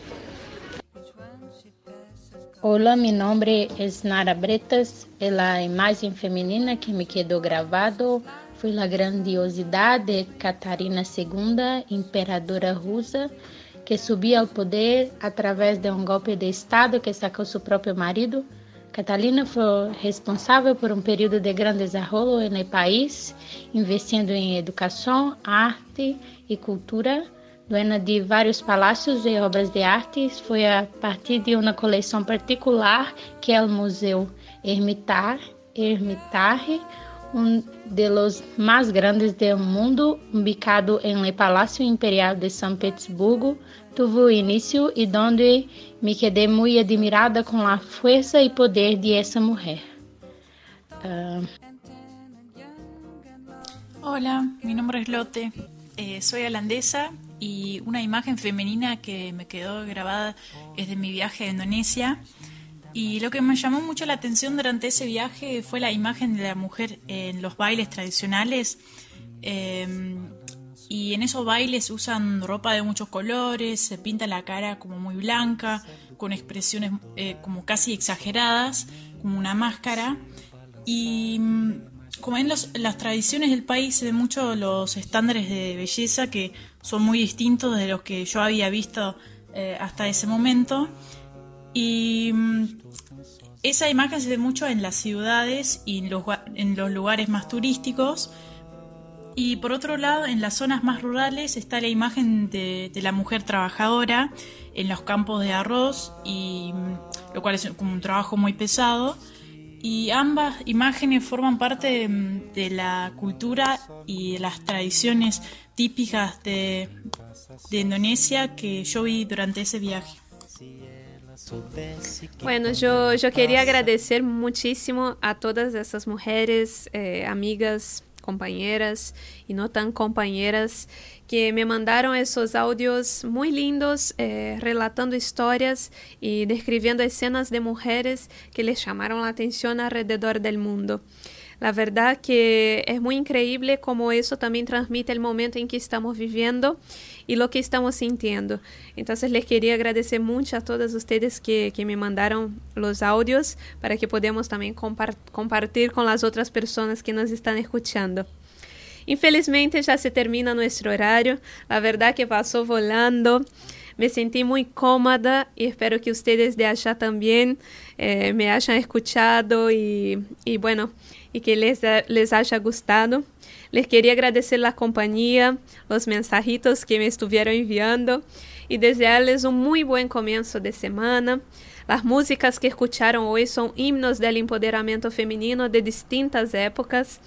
Hola, mi nombre es Nara Bretas. La imagen femenina que me quedó grabado fue la grandiosidad de Catarina II, imperadora rusa, que subiu ao poder através de um golpe de Estado que sacou seu próprio marido. Catalina foi responsável por um período de grande desenvolvimento no país, investindo em educação, arte e cultura. Dona de vários palácios e obras de arte, foi a partir de uma coleção particular que é o Museu Hermitage, Hermitage um dos mais grandes do mundo, ubicado em el Palácio Imperial de São Petersburgo, tuvo início e donde me quedé muy admirada com a força e poder de essa mulher. Uh... Hola, mi nombre es Lotte, eh, soy holandesa y una imagen femenina que me quedó grabada es de mi viaje a Indonesia. Y lo que me llamó mucho la atención durante ese viaje fue la imagen de la mujer en los bailes tradicionales. Eh, y en esos bailes usan ropa de muchos colores, se pinta la cara como muy blanca, con expresiones eh, como casi exageradas, como una máscara. Y mm, como en los, las tradiciones del país se ven mucho los estándares de belleza que son muy distintos de los que yo había visto eh, hasta ese momento. Y mm, esa imagen se ve mucho en las ciudades y en los, en los lugares más turísticos. Y por otro lado, en las zonas más rurales está la imagen de, de la mujer trabajadora en los campos de arroz, y, mm, lo cual es como un trabajo muy pesado. Y ambas imágenes forman parte de, de la cultura y de las tradiciones típicas de, de Indonesia que yo vi durante ese viaje. Bueno, yo, yo quería agradecer muchísimo a todas esas mujeres, eh, amigas, compañeras y no tan compañeras que me mandaron esos audios muy lindos eh, relatando historias y describiendo escenas de mujeres que les llamaron la atención alrededor del mundo. La verdad que es muy increíble como eso también transmite el momento en que estamos viviendo y lo que estamos sintiendo. Entonces les quería agradecer mucho a todos ustedes que, que me mandaron los audios para que podamos también compart compartir con las otras personas que nos están escuchando. Infelizmente ya se termina nuestro horario. La verdad que pasó volando. Me sentí muy cómoda y espero que ustedes de allá también eh, me hayan escuchado y, y bueno, y que les, les haya gustado. Les agradecer la compañía, los mensajitos que me estuvieron enviando y desearles un muy buen comienzo de semana. Las músicas que escucharon hoy son himnos del empoderamiento femenino de distintas épocas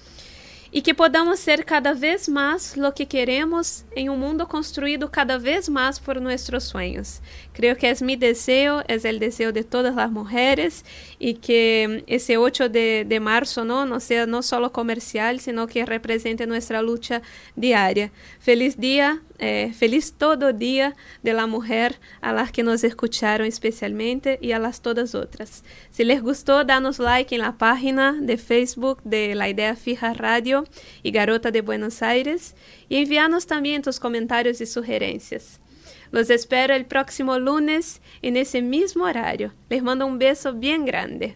e que podamos ser cada vez mais lo que queremos em um mundo construído cada vez mais por nossos sonhos. Creo que es mi deseo, es el deseo de todas las mujeres y que mm, ese 8 de, marzo ¿no? sea no solo comercial, sino que represente nuestra lucha diaria. Feliz día, eh, feliz todo día de la mujer a las que nos escucharon especialmente y a las todas otras. Si les gustó, danos like en la página de Facebook de La Idea Fija Radio y Garota de Buenos Aires y envíanos también tus comentarios y sugerencias. Los espero el próximo lunes en ese mismo horario. Les mando un beso bien grande.